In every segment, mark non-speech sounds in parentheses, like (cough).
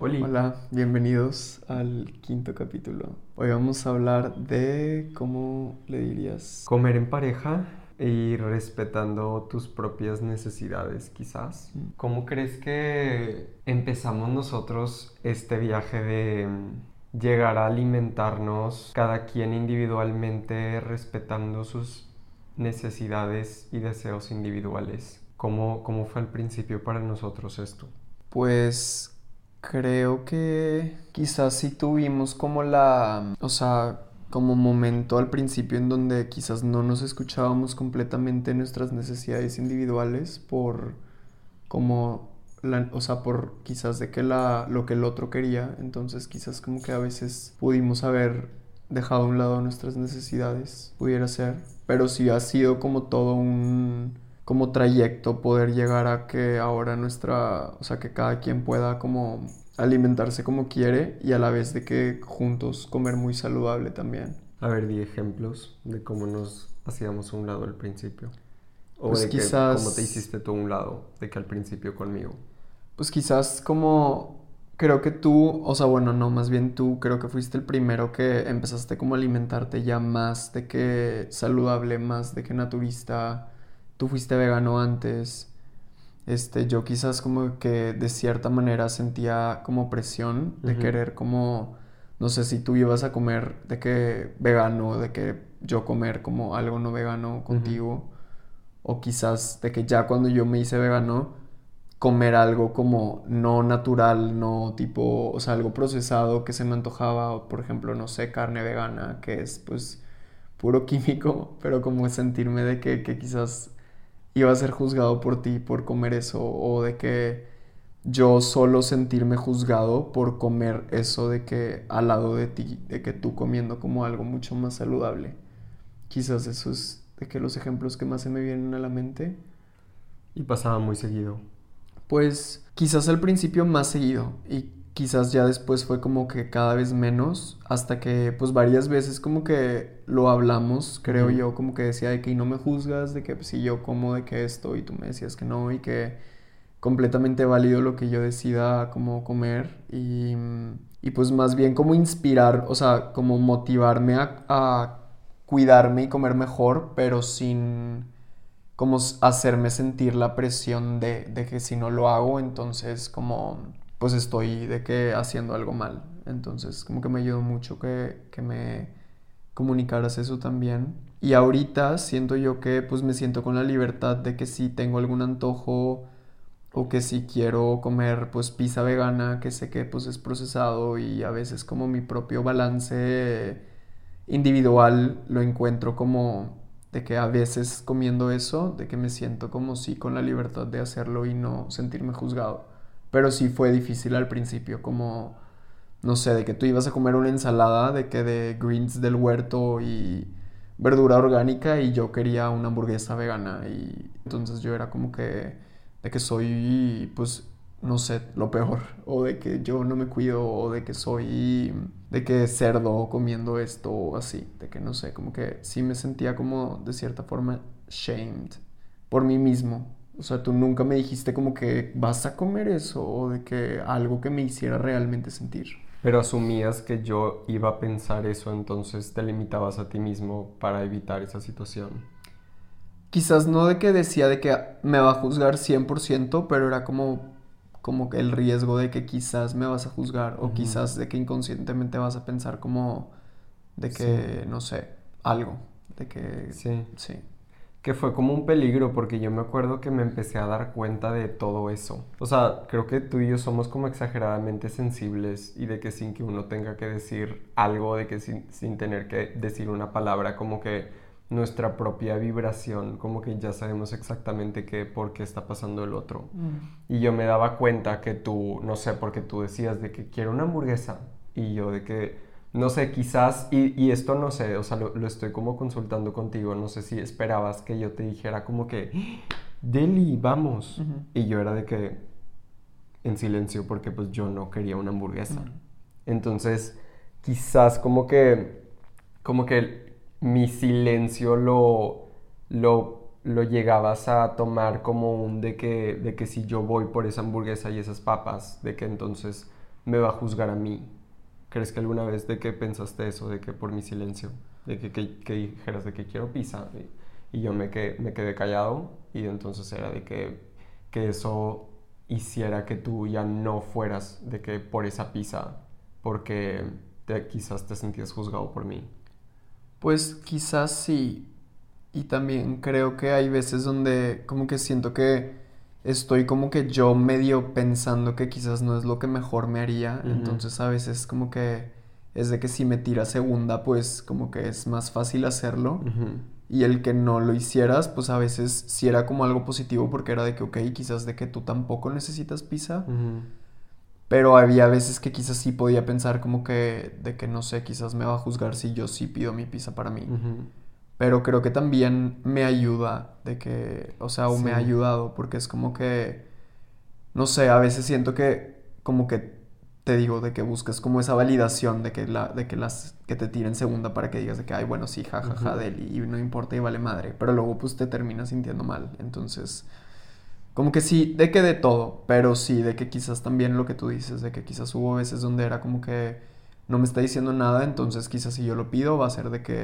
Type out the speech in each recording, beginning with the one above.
Hola, bienvenidos al quinto capítulo. Hoy vamos a hablar de cómo le dirías comer en pareja y respetando tus propias necesidades, quizás. Mm. ¿Cómo crees que empezamos nosotros este viaje de mm, llegar a alimentarnos cada quien individualmente respetando sus necesidades y deseos individuales? ¿Cómo, cómo fue al principio para nosotros esto? Pues creo que quizás sí tuvimos como la, o sea, como momento al principio en donde quizás no nos escuchábamos completamente nuestras necesidades individuales por como la, o sea, por quizás de que la, lo que el otro quería, entonces quizás como que a veces pudimos haber dejado a un lado nuestras necesidades, pudiera ser, pero sí ha sido como todo un como trayecto poder llegar a que ahora nuestra, o sea, que cada quien pueda como alimentarse como quiere y a la vez de que juntos comer muy saludable también. A ver, di ejemplos de cómo nos hacíamos a un lado al principio. O Pues de que, quizás- cómo te hiciste tú un lado, de que al principio conmigo. Pues quizás como creo que tú, o sea, bueno, no, más bien tú creo que fuiste el primero que empezaste como a alimentarte ya más de que saludable, más de que naturista. Tú fuiste vegano antes. Este, yo quizás como que de cierta manera sentía como presión de querer como, no sé si tú ibas a comer de que vegano, de que yo comer como algo no vegano contigo. O quizás de que ya cuando yo me hice vegano, comer algo como no natural, no tipo, o sea, algo procesado que se me antojaba, o por ejemplo, no sé, carne vegana, que es pues puro (laughs) químico, pero como sentirme de que, que quizás iba a ser juzgado por ti por comer eso, o de que yo solo sentirme juzgado por comer eso de que al lado de ti, de que tú comiendo como algo mucho más saludable. Quizás eso es de que los ejemplos que más se me vienen a la mente. Y pasaba muy seguido. Pues quizás al principio más seguido y quizás ya después fue como que cada vez menos hasta que pues varias veces como que lo hablamos, creo yo, como que decía de que "Y no me juzgas, de que pues, si yo como de que esto y tú me decías que no y que completamente válido lo que yo decida como comer y, y pues más bien como inspirar, o sea, como motivarme a, a cuidarme y comer mejor, pero sin como hacerme sentir la presión de, de que si no lo hago, entonces como pues estoy de que haciendo algo mal. Entonces como que me ayudó mucho que, que me comunicaras eso también. Y ahorita siento yo que pues me siento con la libertad de que si tengo algún antojo o que si quiero comer pues pizza vegana, que sé que pues es procesado y a veces como mi propio balance individual lo encuentro como de que a veces comiendo eso, de que me siento como sí con la libertad de hacerlo y no sentirme juzgado. Pero sí fue difícil al principio, como, no sé, de que tú ibas a comer una ensalada, de que de greens del huerto y verdura orgánica y yo quería una hamburguesa vegana y entonces yo era como que, de que soy, pues, no sé, lo peor, o de que yo no me cuido, o de que soy, de que cerdo comiendo esto, o así, de que no sé, como que sí me sentía como de cierta forma shamed por mí mismo. O sea, tú nunca me dijiste como que vas a comer eso, o de que algo que me hiciera realmente sentir. Pero asumías que yo iba a pensar eso, entonces te limitabas a ti mismo para evitar esa situación. Quizás no de que decía de que me va a juzgar 100%, pero era como, como el riesgo de que quizás me vas a juzgar o quizás de que inconscientemente vas a pensar como de que, no sé, algo, de que Sí. sí. Que fue como un peligro porque yo me acuerdo que me empecé a dar cuenta de todo eso. O sea, creo que tú y yo somos como exageradamente sensibles y de que sin que uno tenga que decir algo, de que sin, sin tener que decir una palabra, como que nuestra propia vibración, como que ya sabemos exactamente qué, por qué está pasando el otro. Y yo me daba cuenta que tú, no sé, porque tú decías de que quiero una hamburguesa y yo de que, no sé, quizás, y, y esto no sé, o sea, lo, lo estoy como consultando contigo, no sé si esperabas que yo te dijera como que, Deli, vamos. Y yo era de que, en silencio, porque pues yo no quería una hamburguesa. Entonces, quizás como que, como que mi silencio lo, lo, lo llegabas a tomar como un de que, de que si yo voy por esa hamburguesa y esas papas, de que entonces me va a juzgar a mí. ¿Crees que alguna vez de que pensaste eso, de que por mi silencio, de que, que, dijeras de que quiero pizza y, yo me, que, me quedé callado y entonces era de que, que eso hiciera que tú ya no fueras de que por esa pizza, porque quizás te sentías juzgado por mí? Pues quizás sí. Y también creo que hay veces donde como que siento que estoy como que yo medio pensando que quizás no es lo que mejor me haría. Entonces a veces como que es de que si me tira segunda, pues como que es más fácil hacerlo. Y el que no lo hicieras, pues a veces sí era como algo positivo porque era de que, ok, quizás de que tú tampoco necesitas pizza. Pero había veces que quizás sí podía pensar como que, de que no sé, quizás me va a juzgar si yo sí pido mi pizza para mí. Pero creo que también me ayuda de que, o sea, o me ha ayudado porque es como que, no sé, a veces siento que como que te digo, de que busques como esa validación de que, la, de que, las, que te tiren segunda para que digas de que, ay, bueno, sí, jajaja, ja, y no importa y vale madre, pero luego pues te terminas sintiendo mal. Entonces, como que sí, de que de todo, pero sí, de que quizás también lo que tú dices, de que quizás hubo veces donde era como que no me está diciendo nada, entonces quizás si yo lo pido va a ser de que,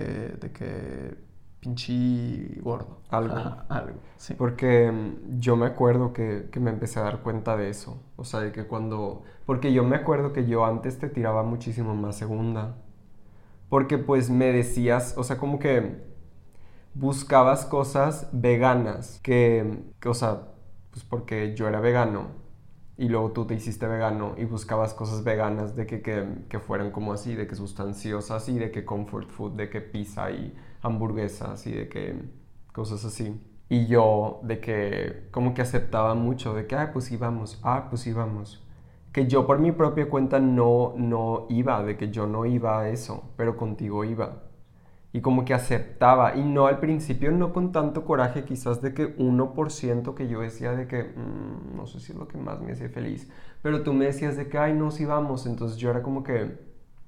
de que pinche gordo. Algo. algo, sí. Porque mm, yo me acuerdo que, que, me empecé a dar cuenta de eso. O sea, de que cuando... Porque yo me acuerdo que yo antes te tiraba muchísimo más segunda. Porque pues me decías, o sea, como que buscabas cosas veganas. Que, que o sea, pues porque yo era vegano y luego tú te hiciste vegano y buscabas cosas veganas de que, que, que, fueran como así, de que sustanciosas y de que comfort food, de que pizza y hamburguesas y de que cosas así. Y yo de que como que aceptaba mucho, de que, ah, pues íbamos, ah, pues íbamos. Que yo por mi propia cuenta no, no iba, de que yo no iba a eso, pero contigo iba y como que aceptaba, y no al principio, no con tanto coraje, quizás de que 1% que yo decía de que mm, no sé si es lo que más me hacía feliz, pero tú me decías de que, ay, no, sí vamos, entonces yo era como que,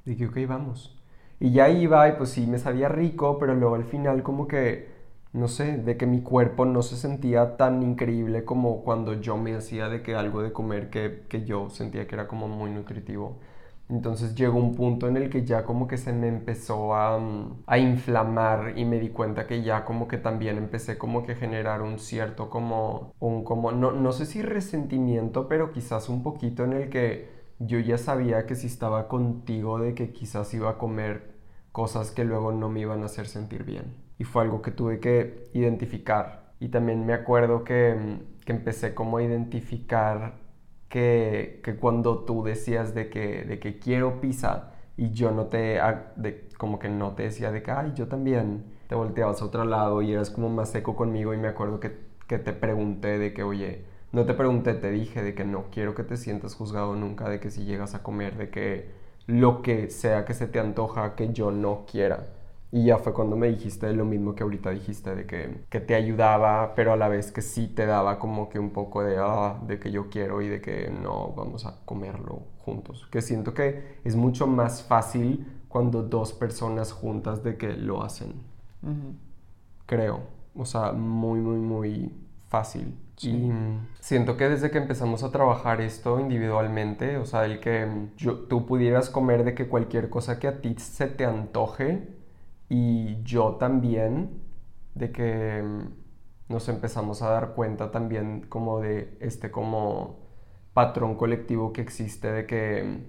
dije, ok, vamos. Y ya iba y pues sí, me sabía rico, pero luego al final como que, no sé, de que mi cuerpo no se sentía tan increíble como cuando yo me hacía de que algo de comer que, que yo sentía que era como muy nutritivo. Entonces llegó un punto en el que ya como que se me empezó a, a, inflamar y me di cuenta que ya como que también empecé como que generar un cierto como, un como, no, no sé si resentimiento, pero quizás un poquito en el que yo ya sabía que si estaba contigo de que quizás iba a comer cosas que luego no me iban a hacer sentir bien. Y fue algo que tuve que identificar. Y también me acuerdo que, mm, que empecé como a identificar que, cuando tú decías de que, de que quiero pizza y yo no te, de, como que no te decía de que, ay, yo también, te volteabas a otro lado y eras como más seco conmigo y me acuerdo que, que te pregunté de que, oye, no te pregunté, te dije de que no quiero que te sientas juzgado nunca, de que si llegas a comer, de que lo que sea que se te antoja, que yo no quiera. Y ya fue cuando me dijiste lo mismo que ahorita dijiste, de que, que, te ayudaba, pero a la vez que sí te daba como que un poco de, ah, de que yo quiero y de que no, vamos a comerlo juntos. Que siento que es mucho más fácil cuando dos personas juntas de que lo hacen. Creo. O sea, muy, muy, muy fácil. Y siento que desde que empezamos a trabajar esto individualmente, o sea, el que yo, tú pudieras comer de que cualquier cosa que a ti se te antoje, y yo también, de que mm, nos empezamos a dar cuenta también como de este como patrón colectivo que existe de que mm,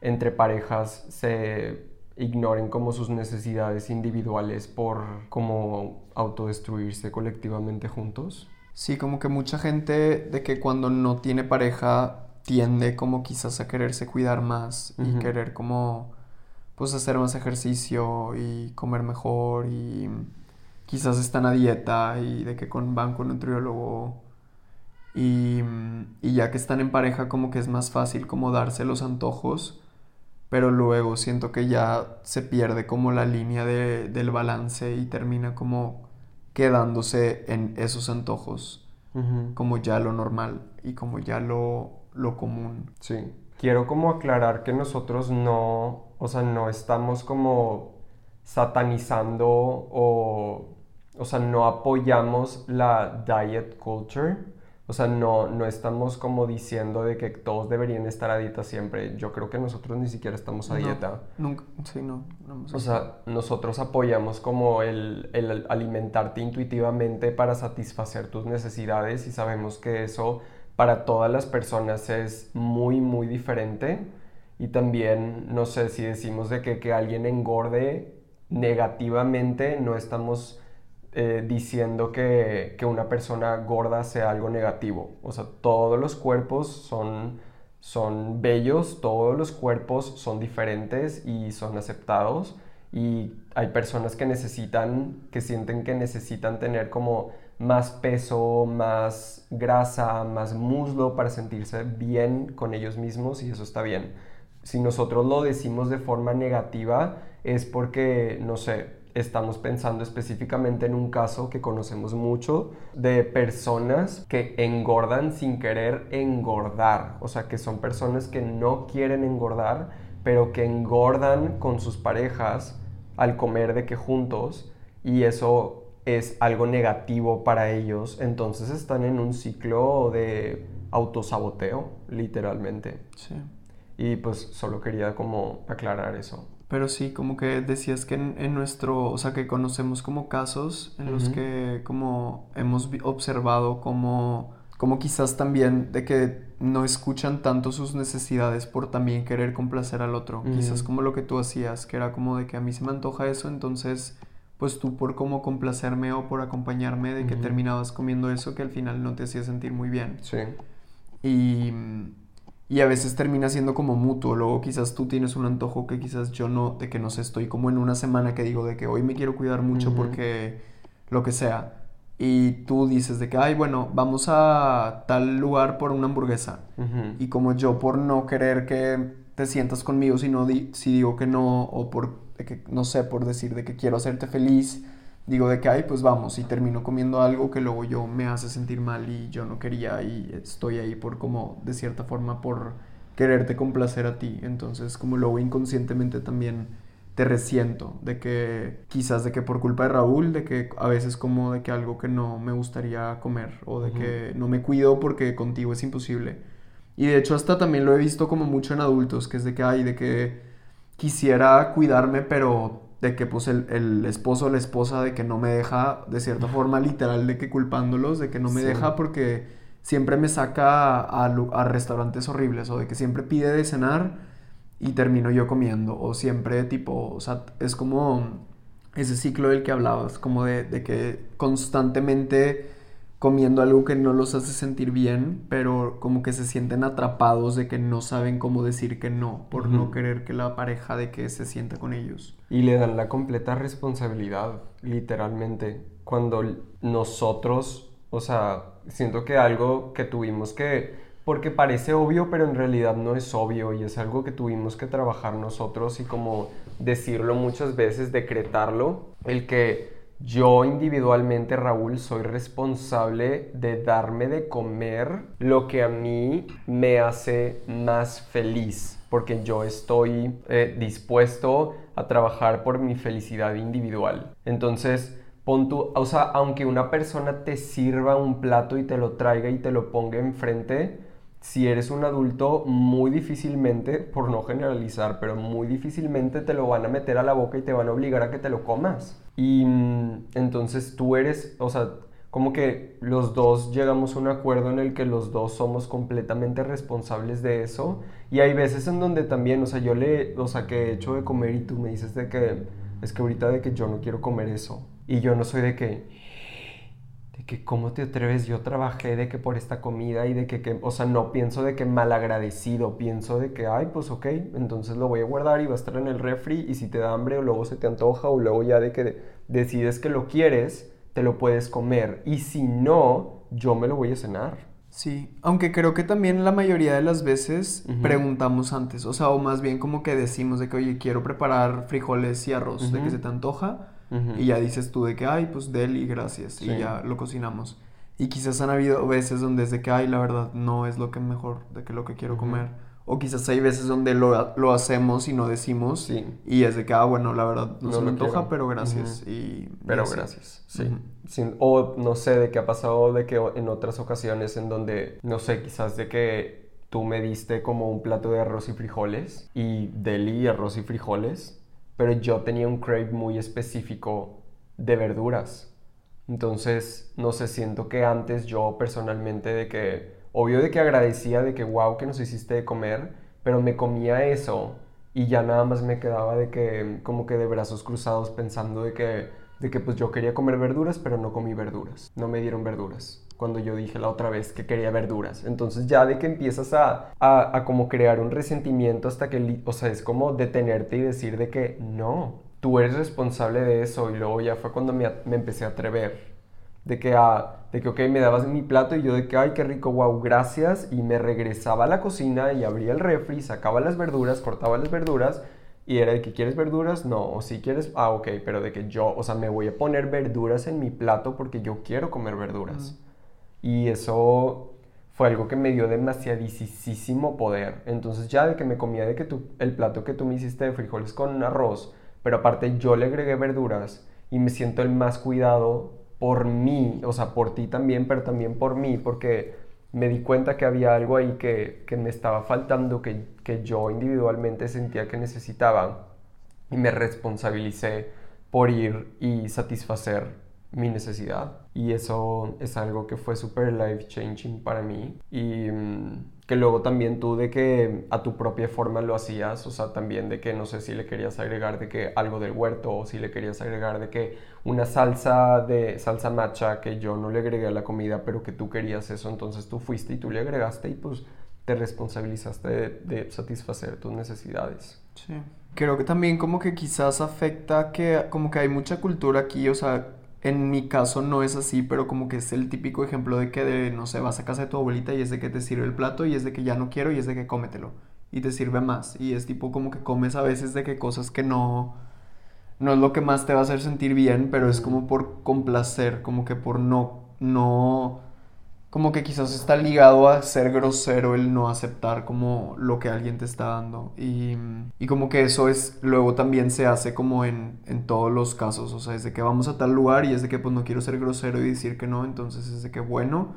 entre parejas se ignoren como sus necesidades individuales por como autodestruirse colectivamente juntos. Sí, como que mucha gente de que cuando no tiene pareja tiende como quizás a quererse cuidar más y querer como pues hacer más ejercicio y comer mejor y quizás están a dieta y de que con, van con un nutriólogo y, y, ya que están en pareja como que es más fácil como darse los antojos, pero luego siento que ya se pierde como la línea de, del balance y termina como quedándose en esos antojos como ya lo normal y como ya lo, lo común. Sí. Quiero como aclarar que nosotros no o sea, no estamos como satanizando o, o sea, no apoyamos la diet culture, O sea, no, no estamos como diciendo de que todos deberían estar a dieta siempre. Yo creo que nosotros ni siquiera estamos a dieta. Nunca, sí, no. o sea, nosotros apoyamos como el, el alimentarte intuitivamente para satisfacer tus necesidades y sabemos que eso para todas las personas es muy, muy diferente. Y también, no sé, si decimos de que, que alguien engorde negativamente, no estamos eh, diciendo que, que, una persona gorda sea algo negativo. O sea, todos los cuerpos son, son bellos, todos los cuerpos son diferentes y son aceptados. Y hay personas que necesitan, que sienten que necesitan tener como más peso, más grasa, más muslo para sentirse bien con ellos mismos y eso está bien. Si nosotros lo decimos de forma negativa es porque, no sé, estamos pensando específicamente en un caso que conocemos mucho de personas que engordan sin querer engordar. O sea, que son personas que no quieren engordar, pero que engordan con sus parejas al comer de que juntos y eso es algo negativo para ellos. Entonces están en un ciclo de autosaboteo, literalmente. Sí. Y pues solo quería como aclarar eso. Pero sí, como que decías que en, nuestro, o sea, que conocemos como casos en los que como hemos observado como, como quizás también de que no escuchan tanto sus necesidades por también querer complacer al otro. Quizás como lo que tú hacías, que era como de que a mí se me antoja eso, entonces pues tú por como complacerme o por acompañarme de que terminabas comiendo eso que al final no te hacía sentir muy bien. Sí. Y y a veces termina siendo como mutuo. Luego quizás tú tienes un antojo que quizás yo no, de que no sé, estoy como en una semana que digo de que hoy me quiero cuidar mucho porque lo que sea. Y tú dices de que, ay, bueno, vamos a tal lugar por una hamburguesa. Y como yo por no querer que te sientas conmigo, si, no si digo que no, o por, que, no sé, por decir de que quiero hacerte feliz, digo de que, ay, pues vamos, y termino comiendo algo que luego yo me hace sentir mal y yo no quería y estoy ahí por como, de cierta forma, por quererte complacer a ti. Entonces, como luego inconscientemente también te resiento de que quizás de que por culpa de Raúl, de que a veces como de que algo que no me gustaría comer o de que no me cuido porque contigo es imposible. Y de hecho hasta también lo he visto como mucho en adultos, que es de que hay, de que quisiera cuidarme, pero de que pues el, esposo o la esposa de que no me deja, de cierta forma literal, de que culpándolos, de que no me deja porque siempre me saca a, a, restaurantes horribles o de que siempre pide de cenar y termino yo comiendo o siempre tipo, o sea, es como ese ciclo del que hablabas, como de, de que constantemente comiendo algo que no los hace sentir bien, pero como que se sienten atrapados de que no saben cómo decir que no, por no querer que la pareja de que se sienta con ellos. Y le dan la completa responsabilidad, literalmente, cuando nosotros, o sea, siento que algo que tuvimos que, porque parece obvio, pero en realidad no es obvio y es algo que tuvimos que trabajar nosotros y como decirlo muchas veces, decretarlo, el que yo individualmente, Raúl, soy responsable de darme de comer lo que a mí me hace más feliz, porque yo estoy eh, dispuesto a trabajar por mi felicidad individual. Entonces, pon tu, o sea, aunque una persona te sirva un plato y te lo traiga y te lo ponga enfrente, si eres un adulto, muy difícilmente, por no generalizar, pero muy difícilmente te lo van a meter a la boca y te van a obligar a que te lo comas. Y mm, entonces tú eres, o sea, como que los dos llegamos a un acuerdo en el que los dos somos completamente responsables de eso. Y hay veces en donde también, o sea, yo le, o sea, que he hecho de comer y tú me dices de que, es que ahorita de que yo no quiero comer eso. Y yo no soy de que, que cómo te atreves, yo trabajé de que por esta comida y de que, o sea, no pienso de que mal agradecido, pienso de que, ay, pues ok, entonces lo voy a guardar y va a estar en el refri y si te da hambre o luego se te antoja o luego ya de que decides que lo quieres, te lo puedes comer y si no, yo me lo voy a cenar. Sí, aunque creo que también la mayoría de las veces preguntamos antes, o sea, o más bien como que decimos de que, oye, quiero preparar frijoles y arroz, de que se te antoja y ya dices tú de que, ay, pues deli, gracias. Y ya lo cocinamos. Y quizás han habido veces donde es de que, ay, la verdad, no es lo que mejor, de que lo que quiero comer. O quizás hay veces donde lo, lo hacemos y no decimos. Sí. Y es de que, ah, bueno, la verdad no, No se me antoja, quiero. pero gracias. Y, Pero y gracias, sí. Sin- o no sé, de qué ha pasado de que en otras ocasiones en donde, no sé, quizás de que tú me diste como un plato de arroz y frijoles y deli arroz y frijoles, pero yo tenía un crave muy específico de verduras. Entonces, no sé, siento que antes yo personalmente de que, obvio de que agradecía de que, wow, que nos hiciste de comer, pero me comía eso y ya nada más me quedaba de que, como que de brazos cruzados pensando de que, de que pues yo quería comer verduras, pero no comí verduras, no me dieron verduras. Cuando yo dije la otra vez que quería verduras. Entonces ya de que empiezas a, a, a como crear un resentimiento hasta que, o sea, es como detenerte y decir de que no, tú eres responsable de eso. Y luego ya fue cuando me, me empecé a atrever. De que, ah, de que, ok, me dabas mi plato y yo de que, ay, qué rico, wow, gracias. Y me regresaba a la cocina y abría el refri, sacaba las verduras, cortaba las verduras. Y era de que, ¿quieres verduras? No. O si quieres, ah, ok, pero de que yo, o sea, me voy a poner verduras en mi plato porque yo quiero comer verduras. Y eso fue algo que me dio demasiadísimo poder. Entonces ya de que me comía de que tú, el plato que tú me hiciste de frijoles con arroz, pero aparte yo le agregué verduras y me siento el más cuidado por mí, o sea, por ti también, pero también por mí, porque me di cuenta que había algo ahí que, que me estaba faltando, que, que yo individualmente sentía que necesitaba y me responsabilicé por ir y satisfacer mi necesidad. Y eso es algo que fue súper life changing para mí. Y mm, que luego también tú de que a tu propia forma lo hacías, o sea, también de que no sé si le querías agregar de que algo del huerto o si le querías agregar de que una salsa de salsa matcha que yo no le agregué a la comida, pero que tú querías eso, entonces tú fuiste y tú le agregaste y pues te responsabilizaste de, de satisfacer tus necesidades. Sí. Creo que también como que quizás afecta que como que hay mucha cultura aquí, o sea, en mi caso no es así, pero como que es el típico ejemplo de que de, no sé, vas a casa de tu abuelita y es de que te sirve el plato y es de que ya no quiero y es de que cómetelo. Y te sirve más. Y es tipo como que comes a veces de que cosas que no no es lo que más te va a hacer sentir bien, pero es como por complacer, como que por no no como que quizás está ligado a ser grosero el no aceptar como lo que alguien te está dando. Y, y como que eso es luego también se hace como en, en todos los casos. O sea es de que vamos a tal lugar y es de que pues no quiero ser grosero y decir que no entonces es de que bueno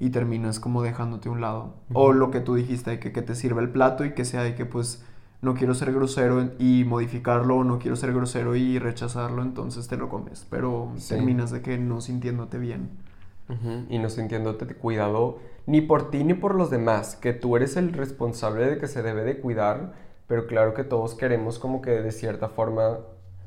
y terminas como dejándote a un lado. O lo que tú dijiste de que, que te sirva el plato y que sea de que pues no quiero ser grosero y modificarlo o no quiero ser grosero y rechazarlo entonces te lo comes. Pero Sí. terminas de que no sintiéndote bien Ujú, Y no sintiéndote cuidado ni por ti ni por los demás, que tú eres el responsable de que se debe de cuidar, pero claro que todos queremos como que de cierta forma,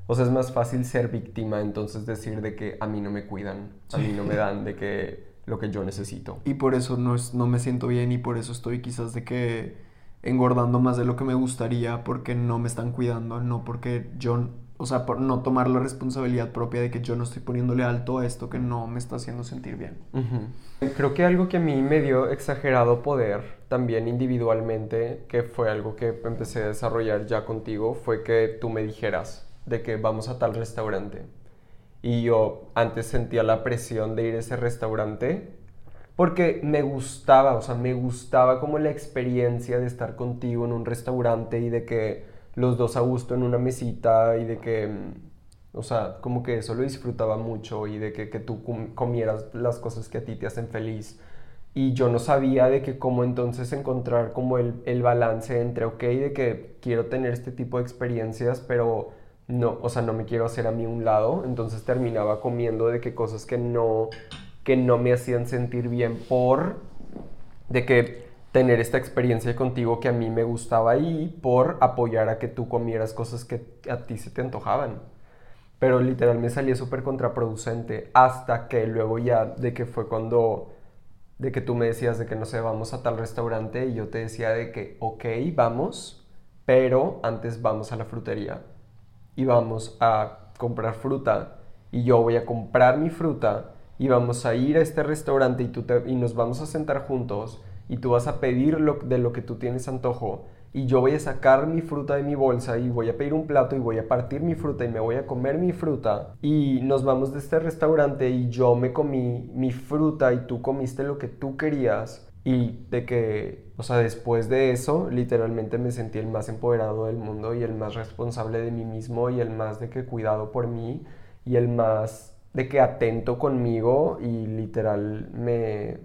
o sea, es más fácil ser víctima, entonces decir de que a mí no me cuidan, a mí no me dan de que lo que yo necesito. Y por eso no, es, no me siento bien y por eso estoy quizás de que engordando más de lo que me gustaría porque no me están cuidando, no porque yo, o sea, por no tomar la responsabilidad propia de que yo no estoy poniéndole alto a esto que no me está haciendo sentir bien. Creo que algo que a mí me dio exagerado poder, también individualmente, que fue algo que empecé a desarrollar ya contigo, fue que tú me dijeras de que vamos a tal restaurante. Y yo antes sentía la presión de ir a ese restaurante porque me gustaba, o sea, me gustaba como la experiencia de estar contigo en un restaurante y de que los dos a gusto en una mesita y de que, mm, o sea, como que eso lo disfrutaba mucho y de que, que tú com- comieras las cosas que a ti te hacen feliz. Y yo no sabía de que cómo entonces encontrar como el, el balance entre, ok, de que quiero tener este tipo de experiencias, pero no, o sea, no me quiero hacer a mí un lado, entonces terminaba comiendo de que cosas que no, que no me hacían sentir bien por de que tener esta experiencia contigo que a mí me gustaba y por apoyar a que tú comieras cosas que a ti se te antojaban. Pero literal me salía súper contraproducente hasta que luego ya de que fue cuando de que tú me decías de que no sé, vamos a tal restaurante y yo te decía de que ok, vamos, pero antes vamos a la frutería y vamos a comprar fruta y yo voy a comprar mi fruta y vamos a ir a este restaurante y, tú te- y nos vamos a sentar juntos y tú vas a pedir lo, de lo que tú tienes antojo y yo voy a sacar mi fruta de mi bolsa y voy a pedir un plato y voy a partir mi fruta y me voy a comer mi fruta y nos vamos de este restaurante y yo me comí mi fruta y tú comiste lo que tú querías Y de que, o sea, después de eso, literalmente me sentí el más empoderado del mundo y el más responsable de mí mismo y el más de que cuidado por mí y el más de que atento conmigo y literal me,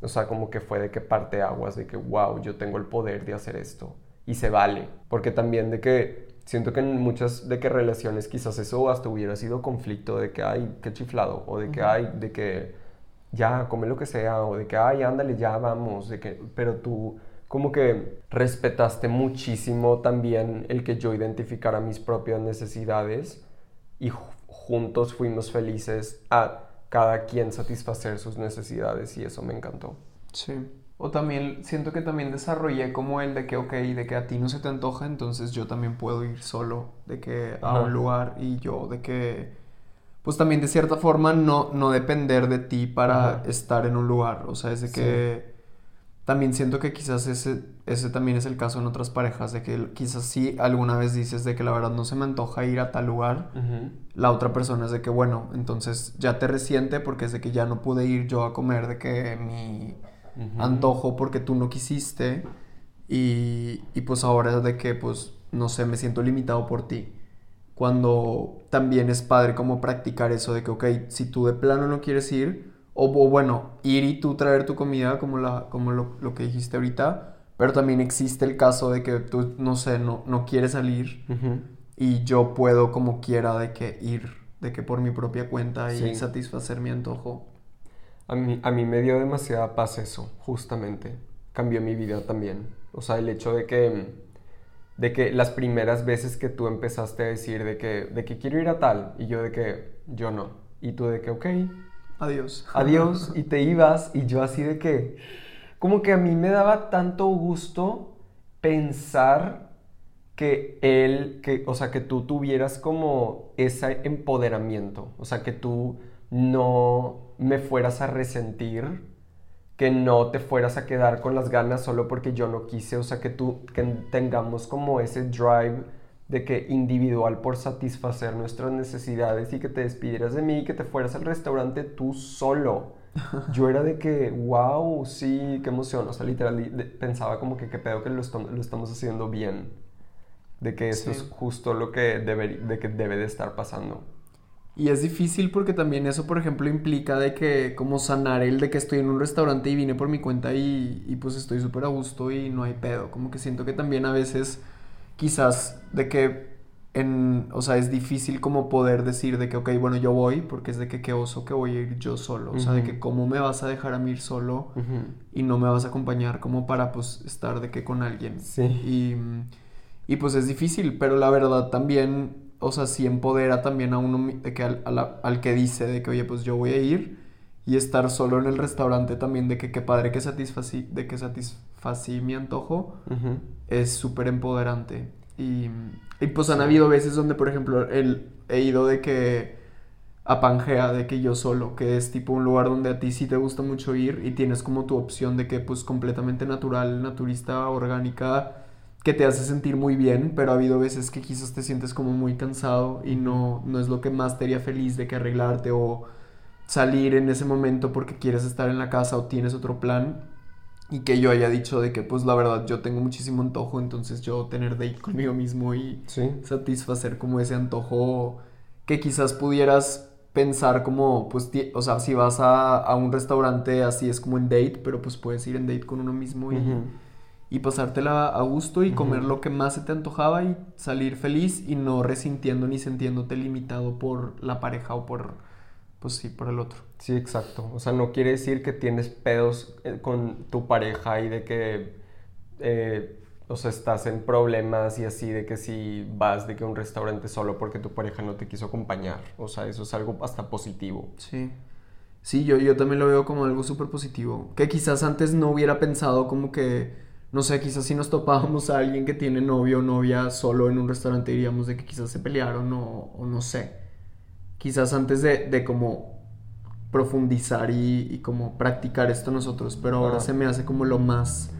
o sea, como que fue de que parte aguas, de que, wow, yo tengo el poder de hacer esto y se vale. Porque también de que siento que en muchas de que relaciones quizás eso hasta hubiera sido conflicto de que, ay, qué chiflado, o de que, ay, de que ya, come lo que sea, o de que, ay, ándale, ya vamos, de que, pero tú como que respetaste muchísimo también el que yo identificara mis propias necesidades y juntos fuimos felices a cada quien satisfacer sus necesidades y eso me encantó. Sí. O también siento que también desarrollé como el de que, ok, de que a ti no se te antoja, entonces yo también puedo ir solo, de que a un lugar y yo, de que, pues también de cierta forma no, no depender de ti para estar en un lugar. O sea, es de que también siento que quizás ese, ese también es el caso en otras parejas, de que quizás sí alguna vez dices de que la verdad no se me antoja ir a tal lugar, la otra persona es de que bueno, entonces ya te resiente porque es de que ya no pude ir yo a comer, de que mi antojo porque tú no quisiste y, y pues ahora es de que pues no sé, me siento limitado por ti. Cuando también es padre como practicar eso de que, ok, si tú de plano no quieres ir, o, bueno, ir y tú traer tu comida como, la, como lo, que dijiste ahorita, pero también existe el caso de que tú, no sé, no, no quieres salir y yo puedo como quiera de que ir, de que por mi propia cuenta y satisfacer mi antojo. A mí, a mí me dio demasiada paz eso, justamente. Cambió mi vida también. O sea, el hecho de que, de que las primeras veces que tú empezaste a decir de que, de que quiero ir a tal y yo de que yo no. Y tú de que, ok, Adiós. Adiós. Y te ibas y yo así de que, como que a mí me daba tanto gusto pensar que él, que, o sea, que tú tuvieras como ese empoderamiento, o sea, que tú no me fueras a resentir, que no te fueras a quedar con las ganas solo porque yo no quise, o sea, que tú, que tengamos como ese drive de que individual por satisfacer nuestras necesidades y que te despidieras de mí y que te fueras al restaurante tú solo. (laughs) Yo era de que, wow, sí, qué emoción. O sea, literal, pensaba como que qué pedo que lo, lo estamos haciendo bien. De que eso es justo lo que debe, de que debe de estar pasando. Y es difícil porque también eso, por ejemplo, implica de que como sanar el de que estoy en un restaurante y vine por mi cuenta y, y pues estoy súper a gusto y no hay pedo. Como que siento que también a veces quizás de que en, o sea, es difícil como poder decir de que, ok, bueno, yo voy, porque es de que qué oso que voy a ir yo solo, o sea, de que cómo me vas a dejar a mí ir solo y no me vas a acompañar como para, pues, estar de que con alguien. Sí. Y, y pues es difícil, pero la verdad también, o sea, sí empodera también a uno, de que al, al, que dice de que, oye, pues yo voy a ir y estar solo en el restaurante también, de que qué padre que satisfací, de que satisfací mi antojo es súper empoderante. Y, y, pues han habido veces donde, por ejemplo, el, he ido de que a Pangea, de que yo solo, que es tipo un lugar donde a ti sí te gusta mucho ir y tienes como tu opción de que pues completamente natural, naturista, orgánica, que te hace sentir muy bien, pero ha habido veces que quizás te sientes como muy cansado y no, no es lo que más te haría feliz de que arreglarte o salir en ese momento porque quieres estar en la casa o tienes otro plan y que yo haya dicho de que pues la verdad yo tengo muchísimo antojo, entonces yo tener date (laughs) conmigo mismo y satisfacer como ese antojo que quizás pudieras pensar como pues, o sea, si vas a, a, un restaurante así es como en date, pero pues puedes ir en date con uno mismo y, y pasártela a gusto y comer lo que más se te antojaba y salir feliz y no resintiendo ni sintiéndote limitado por la pareja o por pues sí, por el otro. Sí, exacto. O sea, no quiere decir que tienes pedos eh, con tu pareja y de que, eh, o sea, estás en problemas y así, de que si vas de que a un restaurante solo porque tu pareja no te quiso acompañar. O sea, eso es algo hasta positivo. Sí. Sí, yo, yo también lo veo como algo súper positivo. Que quizás antes no hubiera pensado como que, no sé, quizás si nos topábamos a alguien que tiene novio o novia solo en un restaurante diríamos de que quizás se pelearon o, o no sé quizás antes de, de como profundizar y, y, como practicar esto nosotros, pero ahora se me hace como lo más,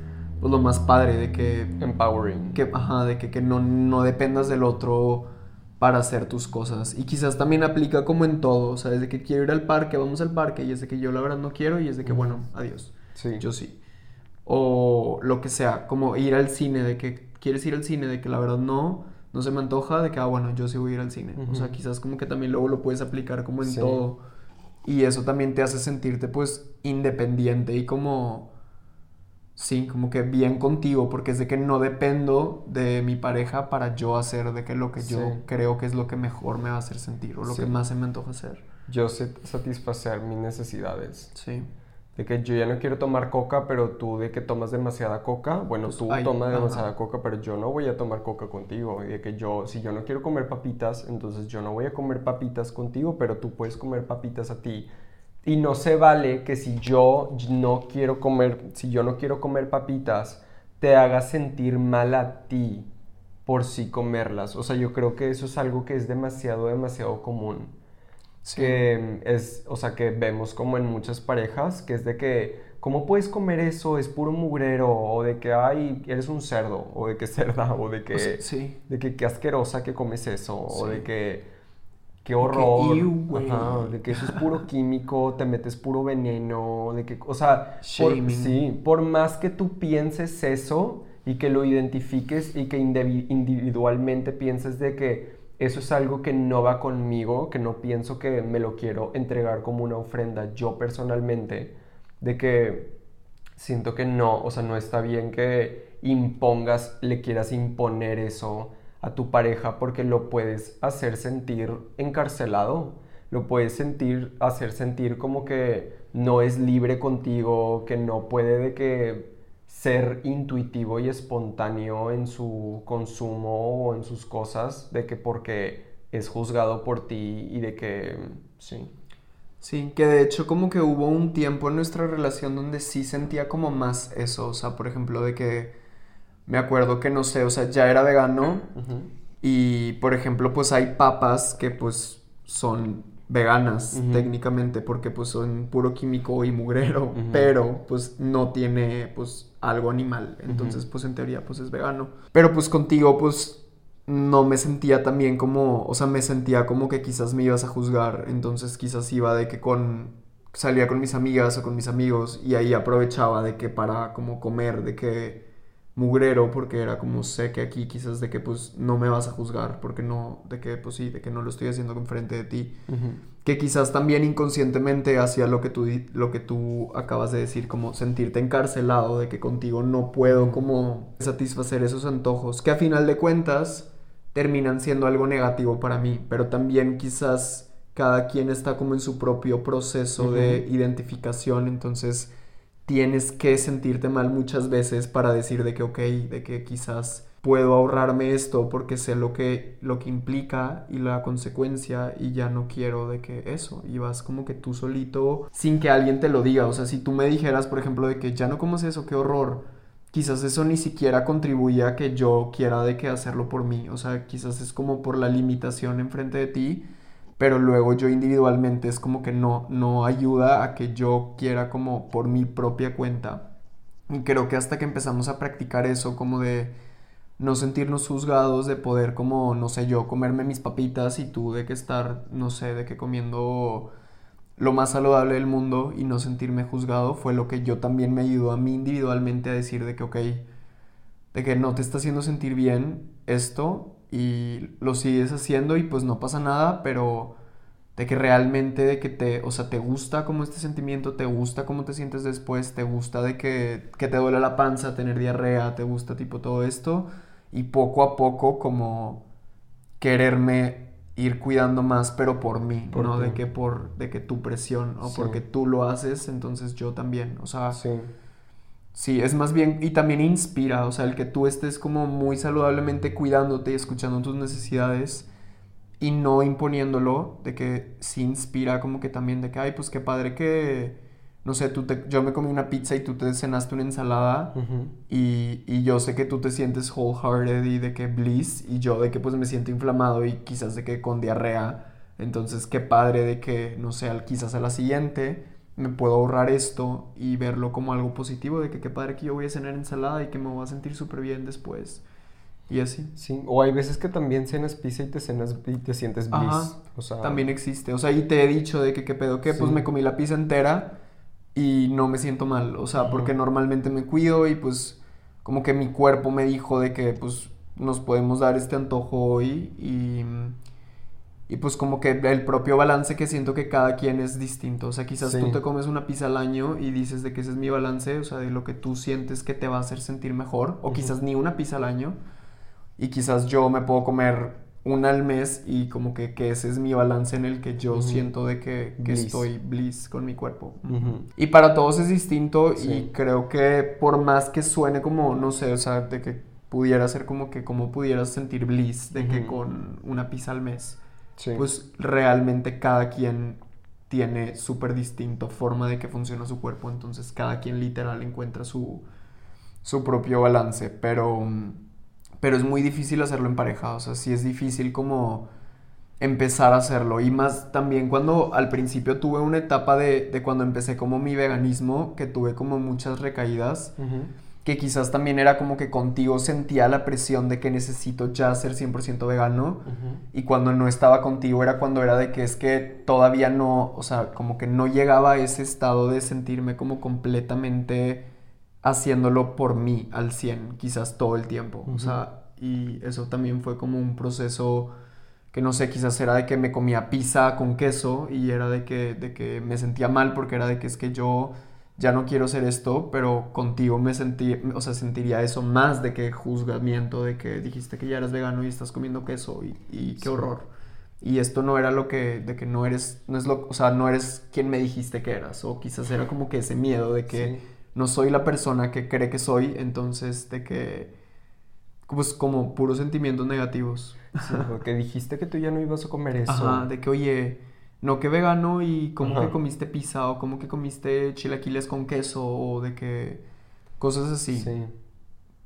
pues lo más padre de que... Empowering. Que, ajá, de que, que no, no dependas del otro para hacer tus cosas. Y quizás también aplica como en todo, o sea, desde que quiero ir al parque, vamos al parque, y es de que yo la verdad no quiero, y es de que, bueno, adiós. Sí. Yo sí. o lo que sea, como ir al cine, de que quieres ir al cine, de que la verdad no, no se me antoja, de que, ah, bueno, yo sí voy a ir al cine. O sea, quizás como que también luego lo puedes aplicar como en todo. Y eso también te hace sentirte pues independiente y como, sí, como que bien contigo, porque es de que no dependo de mi pareja para yo hacer de que lo que yo creo que es lo que mejor me va a hacer sentir o lo que más se me antoja hacer. Yo sé satisfacer mis necesidades. Sí de que yo ya no quiero tomar coca, pero tú de que tomas demasiada coca, bueno, pues tú tomas demasiada coca, pero yo no voy a tomar coca contigo. Y de que yo, si yo no quiero comer papitas, entonces yo no voy a comer papitas contigo, pero tú puedes comer papitas a ti. Y no se vale que si yo no quiero comer, si yo no quiero comer papitas, te haga sentir mal a ti por sí comerlas. O sea, yo creo que eso es algo que es demasiado, demasiado común que es, o sea, que vemos como en muchas parejas, que es de que, ¿cómo puedes comer eso? Es puro mugrero, o de que, ay, eres un cerdo, o de que (laughs) cerda, o de que, sí. de que qué asquerosa que comes eso, o de que, qué horror, de que eso es puro (laughs) químico, te metes puro veneno, de que, o sea, por, sí, por más que tú pienses eso y que lo identifiques y que individualmente pienses de que eso es algo que no va conmigo, que no pienso que me lo quiero entregar como una ofrenda yo personalmente, de que siento que no, o sea, no está bien que impongas, le quieras imponer eso a tu pareja porque lo puedes hacer sentir encarcelado, lo puedes sentir, hacer sentir como que no es libre contigo, que no puede de que ser intuitivo y espontáneo en su consumo o en sus cosas, de que porque es juzgado por ti y de que sí. Sí, que de hecho como que hubo un tiempo en nuestra relación donde sí sentía como más eso, o sea, por ejemplo, de que me acuerdo que no sé, o sea, ya era vegano y por ejemplo, pues hay papas que pues son veganas técnicamente porque pues son puro químico y mugrero, pero pues no tiene pues algo animal, entonces pues en teoría pues es vegano. Pero pues contigo pues no me sentía también como, o sea, me sentía como que quizás me ibas a juzgar, entonces quizás iba de que con salía con mis amigas o con mis amigos y ahí aprovechaba de que para como comer, de que mugrero porque era como sé que aquí quizás de que pues no me vas a juzgar porque no de que pues sí de que no lo estoy haciendo enfrente de ti. Que quizás también inconscientemente hacía lo que tú lo que tú acabas de decir como sentirte encarcelado de que contigo no puedo como satisfacer esos antojos que a final de cuentas terminan siendo algo negativo para mí pero también quizás cada quien está como en su propio proceso de identificación entonces tienes que sentirte mal muchas veces para decir de que, ok, de que quizás puedo ahorrarme esto porque sé lo que, lo que implica y la consecuencia y ya no quiero de que eso. Y vas como que tú solito sin que alguien te lo diga. O sea, si tú me dijeras, por ejemplo, de que ya no comes eso, qué horror. Quizás eso ni siquiera contribuye a que yo quiera de que hacerlo por mí. O sea, quizás es como por la limitación enfrente de ti pero luego yo individualmente es como que no, no ayuda a que yo quiera como por mi propia cuenta. Y creo que hasta que empezamos a practicar eso, como de no sentirnos juzgados, de poder como, no sé, yo comerme mis papitas y tú de que estar, no sé, de que comiendo lo más saludable del mundo y no sentirme juzgado, fue lo que yo también me ayudó a mí individualmente a decir de que, ok, de que no te está haciendo sentir bien esto y lo sigues haciendo y pues no pasa nada, pero de que realmente de que te, o sea, te gusta como este sentimiento, te gusta cómo te sientes después, te gusta de que, que te duele la panza, tener diarrea, te gusta tipo todo esto y poco a poco como quererme ir cuidando más, pero por mí, no de que por de que tu presión o porque tú lo haces, entonces yo también, o sea, sí. Sí, es más bien, y también inspira, o sea, el que tú estés como muy saludablemente cuidándote y escuchando tus necesidades y no imponiéndolo, de que sí inspira como que también de que, ay, pues qué padre que, no sé, tú te, yo me comí una pizza y tú te cenaste una ensalada y, y, yo sé que tú te sientes wholehearted y de que bliss y yo de que pues me siento inflamado y quizás de que con diarrea, entonces qué padre de que, no sé, quizás a la siguiente me puedo ahorrar esto y verlo como algo positivo, de que qué padre que yo voy a cenar ensalada y que me voy a sentir súper bien después. Y así. Sí, o hay veces que también cenas pizza y te cenas y te sientes bliss. o sea, también existe. O sea, y te he dicho de que qué pedo, que pues me comí la pizza entera y no me siento mal, o sea, porque normalmente me cuido y pues como que mi cuerpo me dijo de que pues nos podemos dar este antojo hoy y, y pues como que el propio balance que siento que cada quien es distinto, o sea, quizás tú te comes una pizza al año y dices de que ese es mi balance, o sea, de lo que tú sientes que te va a hacer sentir mejor, o quizás ni una pizza al año. Y quizás yo me puedo comer una al mes y como que, que, ese es mi balance en el que yo siento de que, que estoy bliss con mi cuerpo. Y para todos es distinto y creo que por más que suene como, no sé, o sea, de que pudiera ser como que como pudieras sentir bliss de que con una pizza al mes, pues realmente cada quien tiene súper distinto forma de que funciona su cuerpo, entonces cada quien literal encuentra su, su propio balance, pero pero es muy difícil hacerlo en pareja, o sea, sí es difícil como empezar a hacerlo. Y más también cuando al principio tuve una etapa de, de cuando empecé como mi veganismo, que tuve como muchas recaídas, que quizás también era como que contigo sentía la presión de que necesito ya ser 100% vegano, y cuando no estaba contigo era cuando era de que es que todavía no, o sea, como que no llegaba a ese estado de sentirme como completamente haciéndolo por mí al 100, quizás todo el tiempo. O sea, y eso también fue como un proceso que no sé, quizás era de que me comía pizza con queso y era de que, de que me sentía mal porque era de que es que yo ya no quiero hacer esto, pero contigo me sentí, o sea, sentiría eso más de que juzgamiento, de que dijiste que ya eras vegano y estás comiendo queso y, y qué horror. Y esto no era lo que, de que no eres, no es lo, o sea, no eres quien me dijiste que eras, o quizás era como que ese miedo de que no soy la persona que cree que soy, entonces de que, pues como puros sentimientos negativos. Sí, porque dijiste que tú ya no ibas a comer (laughs) eso. Ajá, de que, oye, no que vegano y como que comiste pizza o como que comiste chilaquiles con queso o de que cosas así. Sí.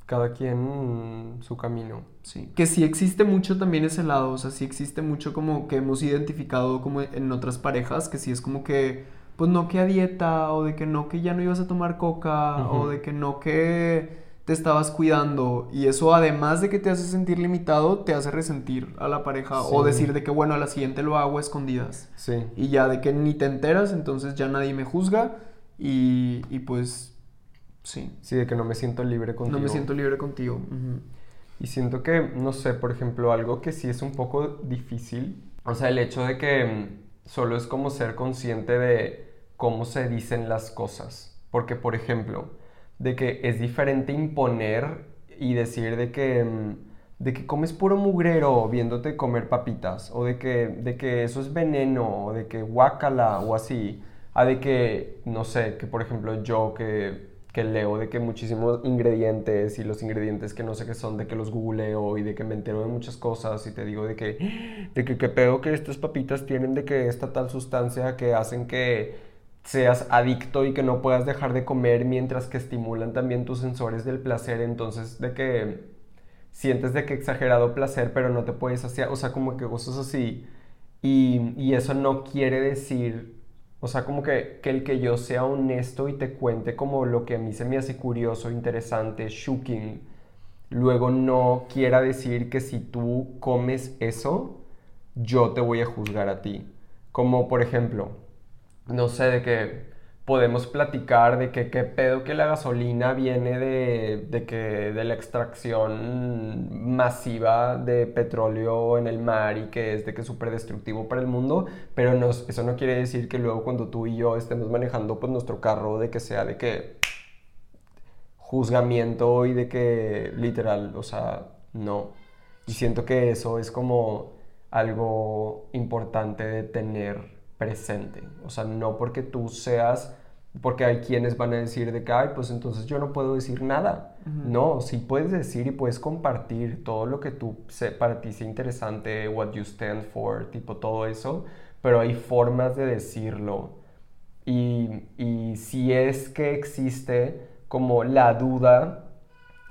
Cada quien su camino. Sí. Que sí existe mucho también ese lado, o sea, sí existe mucho como que hemos identificado como en otras parejas, que sí es como que pues no que a dieta, o de que no que ya no ibas a tomar coca, o de que no que te estabas cuidando. Y eso además de que te hace sentir limitado, te hace resentir a la pareja. O decir de que bueno, a la siguiente lo hago a escondidas. Sí. Y ya de que ni te enteras, entonces ya nadie me juzga. Y, y pues sí. Sí, de que no me siento libre contigo. No me siento libre contigo. Y siento que, no sé, por ejemplo, algo que sí es un poco difícil. O sea, el hecho de que Solo es como ser consciente de cómo se dicen las cosas. Porque, por ejemplo, de que es diferente imponer y decir de que, mm, de que comes puro mugrero viéndote comer papitas, o de que, de que eso es veneno, o de que guácala, o así, a de que, no sé, que por ejemplo yo que que leo de que muchísimos ingredientes y los ingredientes que no sé qué son, de que los googleo y de que me entero de muchas cosas y te digo de que, de que, pedo que estas papitas tienen de que esta tal sustancia que hacen que seas adicto y que no puedas dejar de comer mientras que estimulan también tus sensores del placer, entonces de que sientes de que exagerado placer pero no te puedes hacer, o sea, como que cosas así. Y, y eso no quiere decir o sea, como que, que, el que yo sea honesto y te cuente como lo que a mí se me hace curioso, interesante, shocking, luego no quiera decir que si tú comes eso, yo te voy a juzgar a ti. Como por ejemplo, no sé, de que podemos platicar de que qué pedo que la gasolina viene de, de, que, de la extracción masiva de petróleo en el mar y que es de que súper destructivo para el mundo, pero eso no quiere decir que luego cuando tú y yo estemos manejando pues nuestro carro de que sea de que juzgamiento y de que literal, o sea, no. Y siento que eso es como algo importante de tener presente. O sea, no porque tú seas, porque hay quienes van a decir de que, ay, pues entonces yo no puedo decir nada. No, sí puedes decir y puedes compartir todo lo que tú, para ti sea interesante, what you stand for, tipo todo eso, pero hay formas de decirlo. Y, y si es que existe como la duda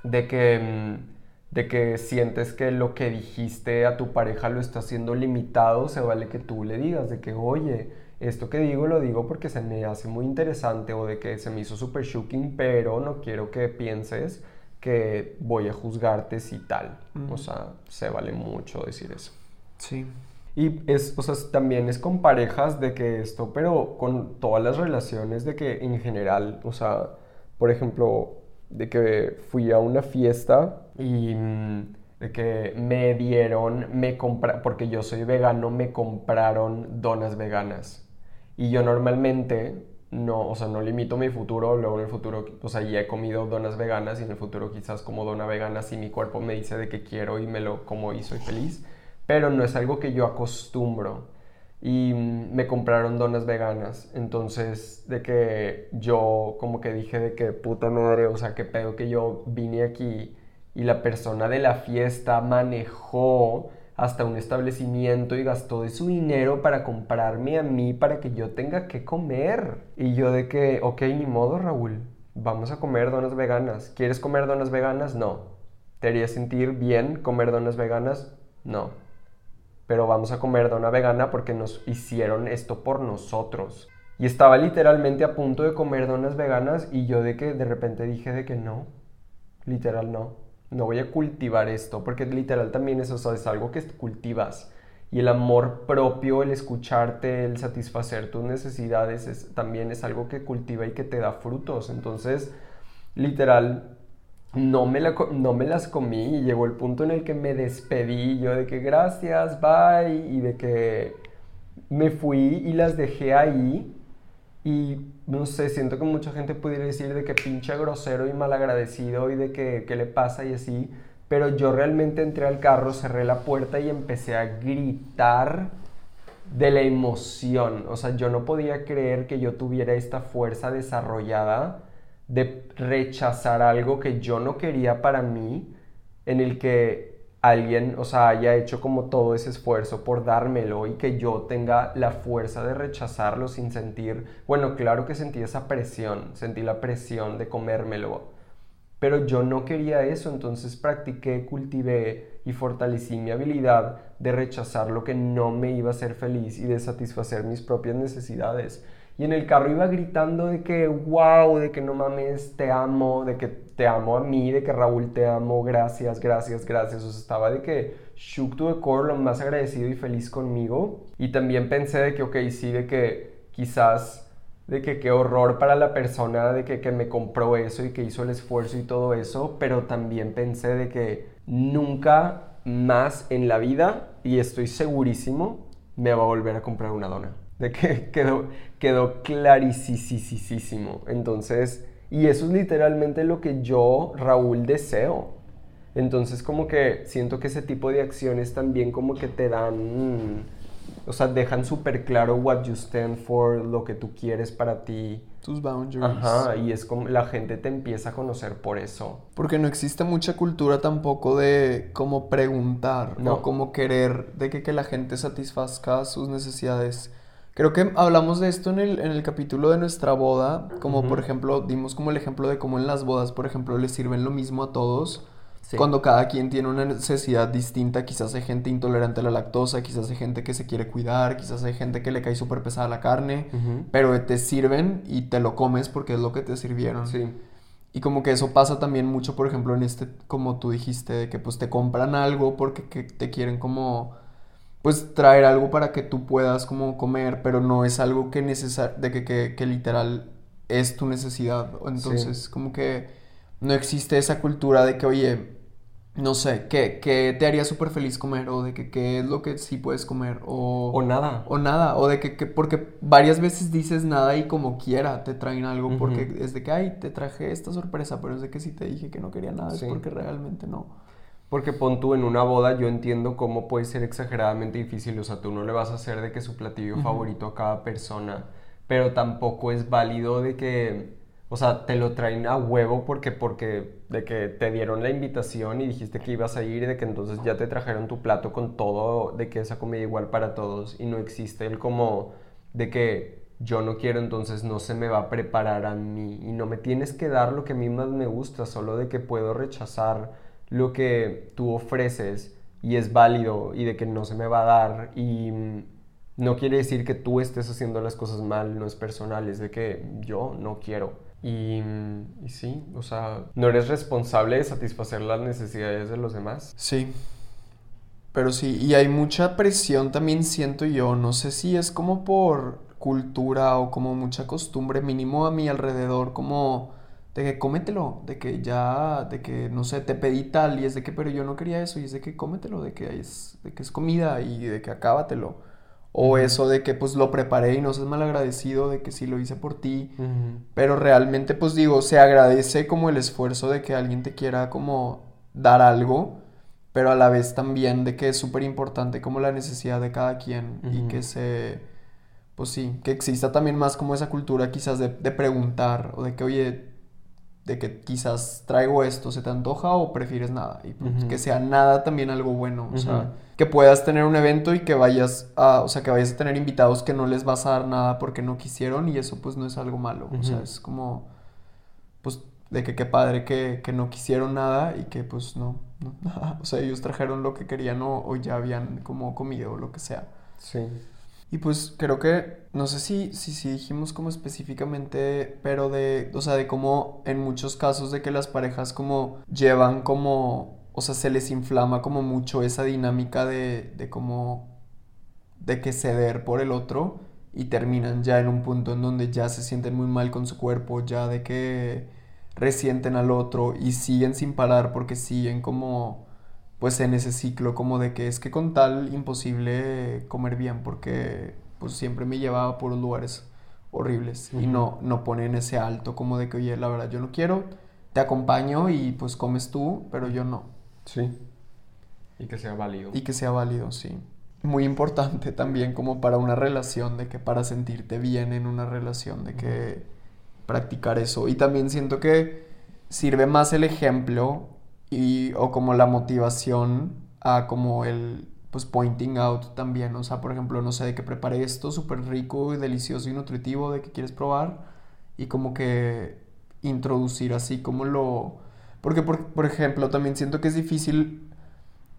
de que mm, de que sientes que lo que dijiste a tu pareja lo está haciendo limitado, se vale que tú le digas de que, oye, esto que digo lo digo porque se me hace muy interesante o de que se me hizo super shocking, pero no quiero que pienses que voy a juzgarte si tal. O sea, se vale mucho decir eso. Sí. Y es, o sea, también es con parejas de que esto, pero con todas las relaciones de que en general, o sea, por ejemplo, de que fui a una fiesta y mm, de que me dieron, me compra, porque yo soy vegano, me compraron donas veganas. Y yo normalmente no, o sea, no limito mi futuro, luego en el futuro, o sea, ya he comido donas veganas y en el futuro quizás como dona vegana si mi cuerpo me dice de que quiero y me lo como y soy feliz pero no es algo que yo acostumbro. Y mm, me compraron donas veganas, entonces de que yo como que dije de que puta madre, o sea, qué pedo que yo vine aquí y la persona de la fiesta manejó hasta un establecimiento y gastó de su dinero para comprarme a mí para que yo tenga que comer. Y yo de que, ok, ni modo Raúl, vamos a comer donas veganas. ¿Quieres comer donas veganas? No. ¿Te haría sentir bien comer donas veganas? No pero vamos a comer dona vegana porque nos hicieron esto por nosotros. Y estaba literalmente a punto de comer donas veganas y yo de que de repente dije de que no, literal no, no voy a cultivar esto, porque literal también es, es algo que cultivas. Y el amor propio, el escucharte, el satisfacer tus necesidades, también es algo que cultiva y que te da frutos. Entonces, literal, no me, no me las comí y llegó el punto en el que me despedí yo de que gracias, bye y de que me fui y las dejé ahí y no sé, siento que mucha gente pudiera decir de que pinche grosero y malagradecido y de que qué le pasa y así, pero yo realmente entré al carro, cerré la puerta y empecé a gritar de la emoción, o sea, yo no podía creer que yo tuviera esta fuerza desarrollada de rechazar algo que yo no quería para mí, en el que alguien, o sea, haya hecho como todo ese esfuerzo por dármelo y que yo tenga la fuerza de rechazarlo sin sentir, bueno, claro que sentí esa presión, sentí la presión de comérmelo, pero yo no quería eso, entonces practiqué, cultivé y fortalecí mi habilidad de rechazar lo que no me iba a hacer feliz y de satisfacer mis propias necesidades. Y en el carro iba gritando de que, wow, de que no mames, te amo, de que te amo a mí, de que Raúl te amo, gracias, gracias, gracias. O sea, estaba de que shook to the core, lo más agradecido y feliz conmigo. Y también pensé de que, ok, sí, de que quizás, de que qué horror para la persona de que, que me compró eso y que hizo el esfuerzo y todo eso. Pero también pensé de que nunca más en la vida, y estoy segurísimo, me va a volver a comprar una dona de que (laughs) quedó, quedó clarísimo. Entonces, y eso es literalmente lo que yo, Raúl, deseo. Entonces, como que siento que ese tipo de acciones también como que te dan, o sea, dejan súper claro what you stand for, lo que tú quieres para ti. Tus boundaries. Ajá, y es como la gente te empieza a conocer por eso. Porque no existe mucha cultura tampoco de cómo preguntar no. o cómo querer de que, que la gente satisfazca sus necesidades Creo que hablamos de esto en el, en el capítulo de nuestra boda, como por ejemplo, dimos como el ejemplo de cómo en las bodas, por ejemplo, les sirven lo mismo a todos. Cuando cada quien tiene una necesidad distinta, quizás hay gente intolerante a la lactosa, quizás hay gente que se quiere cuidar, quizás hay gente que le cae súper pesada la carne, pero te sirven y te lo comes porque es lo que te sirvieron. Sí. Y como que eso pasa también mucho, por ejemplo, en este, como tú dijiste, de que pues te compran algo porque te quieren como pues traer algo para que tú puedas como comer, pero no es algo que necesar de que, que, que, literal es tu necesidad. Entonces, como que no existe esa cultura de que, oye, no sé, ¿qué, qué te haría súper feliz comer? O de que qué es lo que sí puedes comer. O, o nada. O nada. O de que, que, porque varias veces dices nada y como quiera te traen algo. Porque es de que, ay, te traje esta sorpresa, pero es de que si te dije que no quería nada, es porque realmente no. Porque pon tú en una boda, yo entiendo cómo puede ser exageradamente difícil, o sea, tú no le vas a hacer de que su platillo favorito a cada persona, pero tampoco es válido de que, o sea, te lo traen a huevo porque, porque, de que te dieron la invitación y dijiste que ibas a ir y de que entonces ya te trajeron tu plato con todo, de que esa comida igual para todos y no existe el como de que yo no quiero, entonces no se me va a preparar a mí y no me tienes que dar lo que a mí más me gusta, solo de que puedo rechazar lo que tú ofreces y es válido y de que no se me va a dar y no quiere decir que tú estés haciendo las cosas mal, no es personal, es de que yo no quiero. Y, sí, o sea, no eres responsable de satisfacer las necesidades de los demás. Sí. Pero sí, y hay mucha presión también siento yo, no sé si es como por cultura o como mucha costumbre mínimo a mi alrededor, como de que cómetelo, de que ya, de que no sé, te pedí tal y es de que pero yo no quería eso y es de que cómetelo, de que es, de que es comida y de que acábatelo. O eso de que pues lo preparé y no seas mal agradecido de que sí lo hice por ti. Pero realmente pues digo, se agradece como el esfuerzo de que alguien te quiera como dar algo pero a la vez también de que es súper importante como la necesidad de cada quien y que se, pues sí, que exista también más como esa cultura quizás de, preguntar o de que, oye, de que quizás traigo esto, ¿se te antoja o prefieres nada? Y pues, que sea nada también algo bueno, o sea, que puedas tener un evento y que vayas a, o sea, que vayas a tener invitados que no les vas a dar nada porque no quisieron y eso pues no es algo malo, o sea, es como, pues de que qué padre que, que, no quisieron nada y que pues no, no (laughs) o sea, ellos trajeron lo que querían o, ya habían como comido o lo que sea. Sí. Y pues creo que, no sé si, si, si dijimos como específicamente, pero de, o sea, de cómo en muchos casos de que las parejas como llevan como, o sea, se les inflama como mucho esa dinámica de, de como, de que ceder por el otro y terminan ya en un punto en donde ya se sienten muy mal con su cuerpo, ya de que resienten al otro y siguen sin parar porque siguen como pues en ese ciclo como de que es que con tal imposible comer bien porque pues siempre me llevaba por lugares horribles y no no ponen ese alto como de que oye la verdad yo no quiero te acompaño y pues comes tú pero yo no sí. Y que sea válido. Y que sea válido sí. Muy importante (laughs) también como para una relación de que para sentirte bien en una relación de que practicar eso. Y también siento que sirve más el ejemplo y, o como la motivación a como el pues pointing out también, o sea, por ejemplo, no sé, de que prepare esto súper rico y delicioso y nutritivo, de que quieres probar y como que introducir así como lo... Porque, por, por ejemplo, también siento que es difícil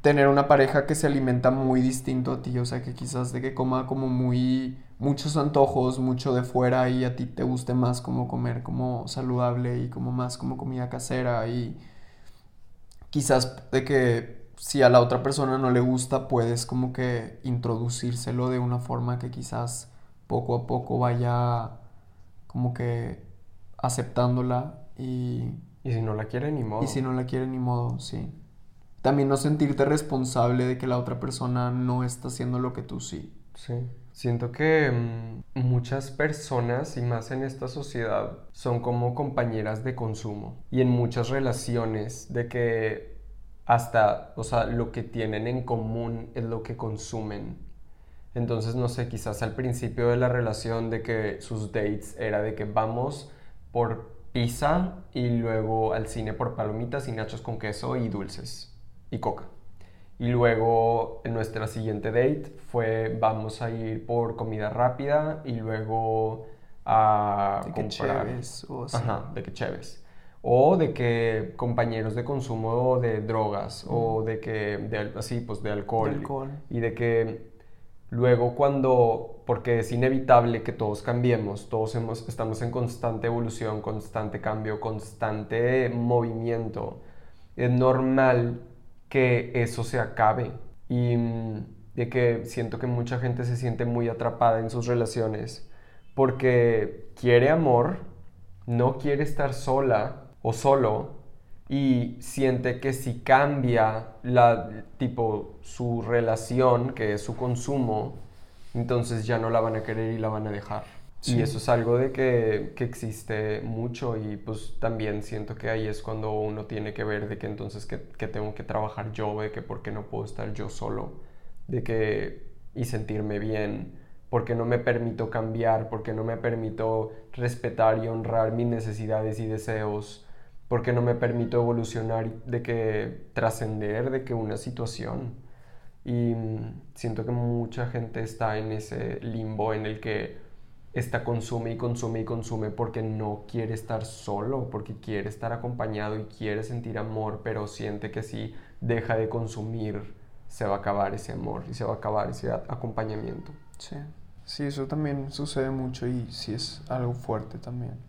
tener una pareja que se alimenta muy distinto a ti, o sea, que quizás de que coma como muy muchos antojos, mucho de fuera y a ti te guste más como comer como saludable y como más como comida casera y quizás de que si a la otra persona no le gusta puedes como que introducírselo de una forma que quizás poco a poco vaya como que aceptándola y... Y si no la quiere ni modo. Y si no la quiere ni modo, sí también no sentirte responsable de que la otra persona no está haciendo lo que tú sí. Sí. Siento que mm, muchas personas, y más en esta sociedad, son como compañeras de consumo. Y en muchas relaciones, de que hasta, o sea, lo que tienen en común es lo que consumen. Entonces, no sé, quizás al principio de la relación de que sus dates era de que vamos por pizza y luego al cine por palomitas y nachos con queso y dulces y coca. Y luego en nuestra siguiente date fue vamos a ir por comida rápida y luego a de comprar. Que o así. Ajá, de que chéves. O de que compañeros de consumo de drogas o de que, de, así, pues de alcohol. De alcohol. Y de que luego cuando, porque es inevitable que todos cambiemos, todos hemos, estamos en constante evolución, constante cambio, constante movimiento. Es normal que eso se acabe y mm, de que siento que mucha gente se siente muy atrapada en sus relaciones porque quiere amor, no quiere estar sola o solo y siente que si cambia la tipo su relación, que es su consumo, entonces ya no la van a querer y la van a dejar. Y eso es algo de que, que, existe mucho y pues también siento que ahí es cuando uno tiene que ver de que entonces que, que, tengo que trabajar yo, de que por qué no puedo estar yo solo, de que y sentirme bien, porque no me permito cambiar, porque no me permito respetar y honrar mis necesidades y deseos, porque no me permito evolucionar, de que trascender de que una situación. Y mm, siento que mucha gente está en ese limbo en el que está consume y consume y consume porque no quiere estar solo, porque quiere estar acompañado y quiere sentir amor, pero siente que si deja de consumir se va a acabar ese amor y se va a acabar ese acompañamiento. Sí, sí, eso también sucede mucho y sí es algo fuerte también.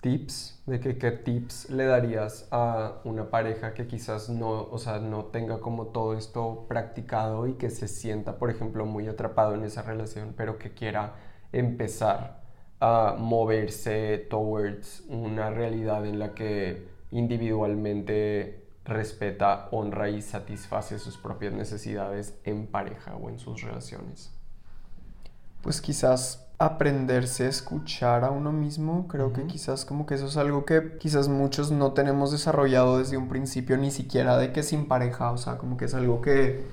tips, de que qué tips le darías a una pareja que quizás no, o sea, no tenga como todo esto practicado y que se sienta, por ejemplo, muy atrapado en esa relación, pero que quiera empezar a moverse towards una realidad en la que individualmente respeta, honra y satisface sus propias necesidades en pareja o en sus relaciones. Pues quizás aprenderse a escuchar a uno mismo, creo que quizás como que eso es algo que quizás muchos no tenemos desarrollado desde un principio, ni siquiera de que sin pareja, o sea, como que es algo que,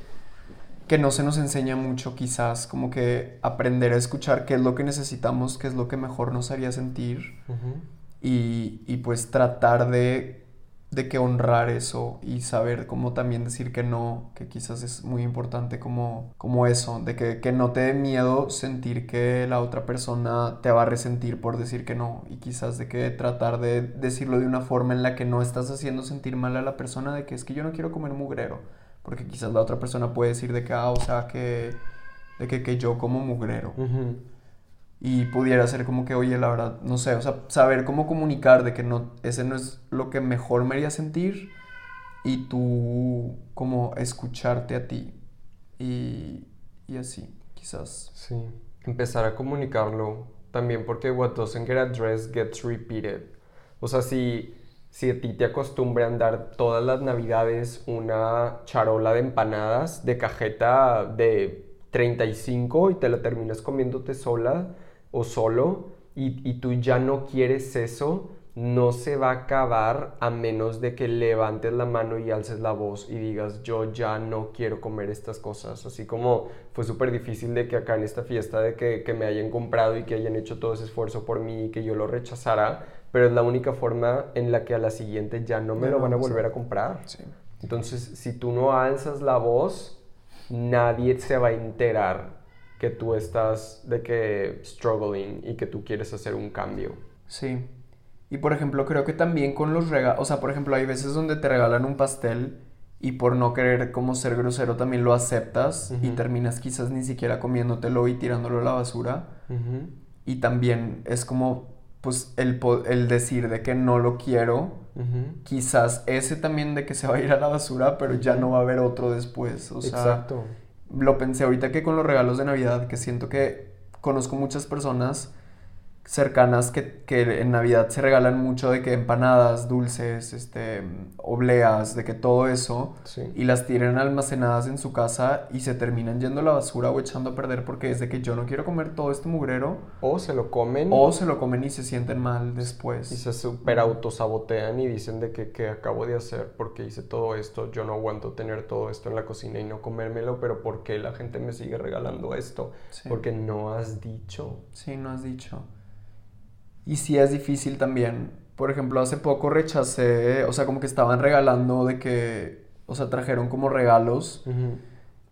que no se nos enseña mucho quizás, como que aprender a escuchar qué es lo que necesitamos, qué es lo que mejor nos haría sentir y, y pues tratar de de que honrar eso y saber cómo también decir que no, que quizás es muy importante como, como eso, de que, que, no te dé miedo sentir que la otra persona te va a resentir por decir que no y quizás de que tratar de decirlo de una forma en la que no estás haciendo sentir mal a la persona de que es que yo no quiero comer mugrero, porque quizás la otra persona puede decir de que, ah, o sea, que, de que, que yo como mugrero y pudiera ser como que, oye, la verdad, no sé, o sea, saber cómo comunicar de que no, ese no es lo que mejor me haría sentir y tú como escucharte a ti y, y así, quizás. Sí, empezar a comunicarlo también porque what doesn't get addressed gets repeated. O sea, si, si a ti te acostumbran dar todas las navidades una charola de empanadas de cajeta de 35 y te la terminas comiéndote sola, o solo y, tú ya no quieres eso, no se va a acabar a menos de que levantes la mano y alces la voz y digas yo ya no quiero comer estas cosas. Así como fue súper difícil de que acá en esta fiesta de que, que, me hayan comprado y que hayan hecho todo ese esfuerzo por mí y que yo lo rechazara, pero es la única forma en la que a la siguiente ya no me lo van a volver a comprar. Entonces, si tú no alzas la voz, nadie se va a enterar que tú estás de que struggling y que tú quieres hacer un cambio. Sí. Y por ejemplo, creo que también con los regalos, o sea, por ejemplo, hay veces donde te regalan un pastel y por no querer como ser grosero también lo aceptas y terminas quizás ni siquiera comiéndotelo y tirándolo a la basura. Y también es como, pues, el, el, decir de que no lo quiero, quizás ese también de que se va a ir a la basura, pero ya no va a haber otro después. O sea, Exacto lo pensé ahorita que con los regalos de Navidad, que siento que conozco muchas personas cercanas que, que, en Navidad se regalan mucho de que empanadas, dulces, este, obleas, de que todo eso, y las tienen almacenadas en su casa y se terminan yendo a la basura o echando a perder porque es de que yo no quiero comer todo este mugrero. O se lo comen. O se lo comen y se sienten mal después. Y se super autosabotean y dicen de que, que acabo de hacer porque hice todo esto, yo no aguanto tener todo esto en la cocina y no comérmelo, pero ¿por qué la gente me sigue regalando esto? Porque no has dicho. Sí, no has dicho. Y sí es difícil también. Por ejemplo, hace poco rechacé, o sea, como que estaban regalando de que, o sea, trajeron como regalos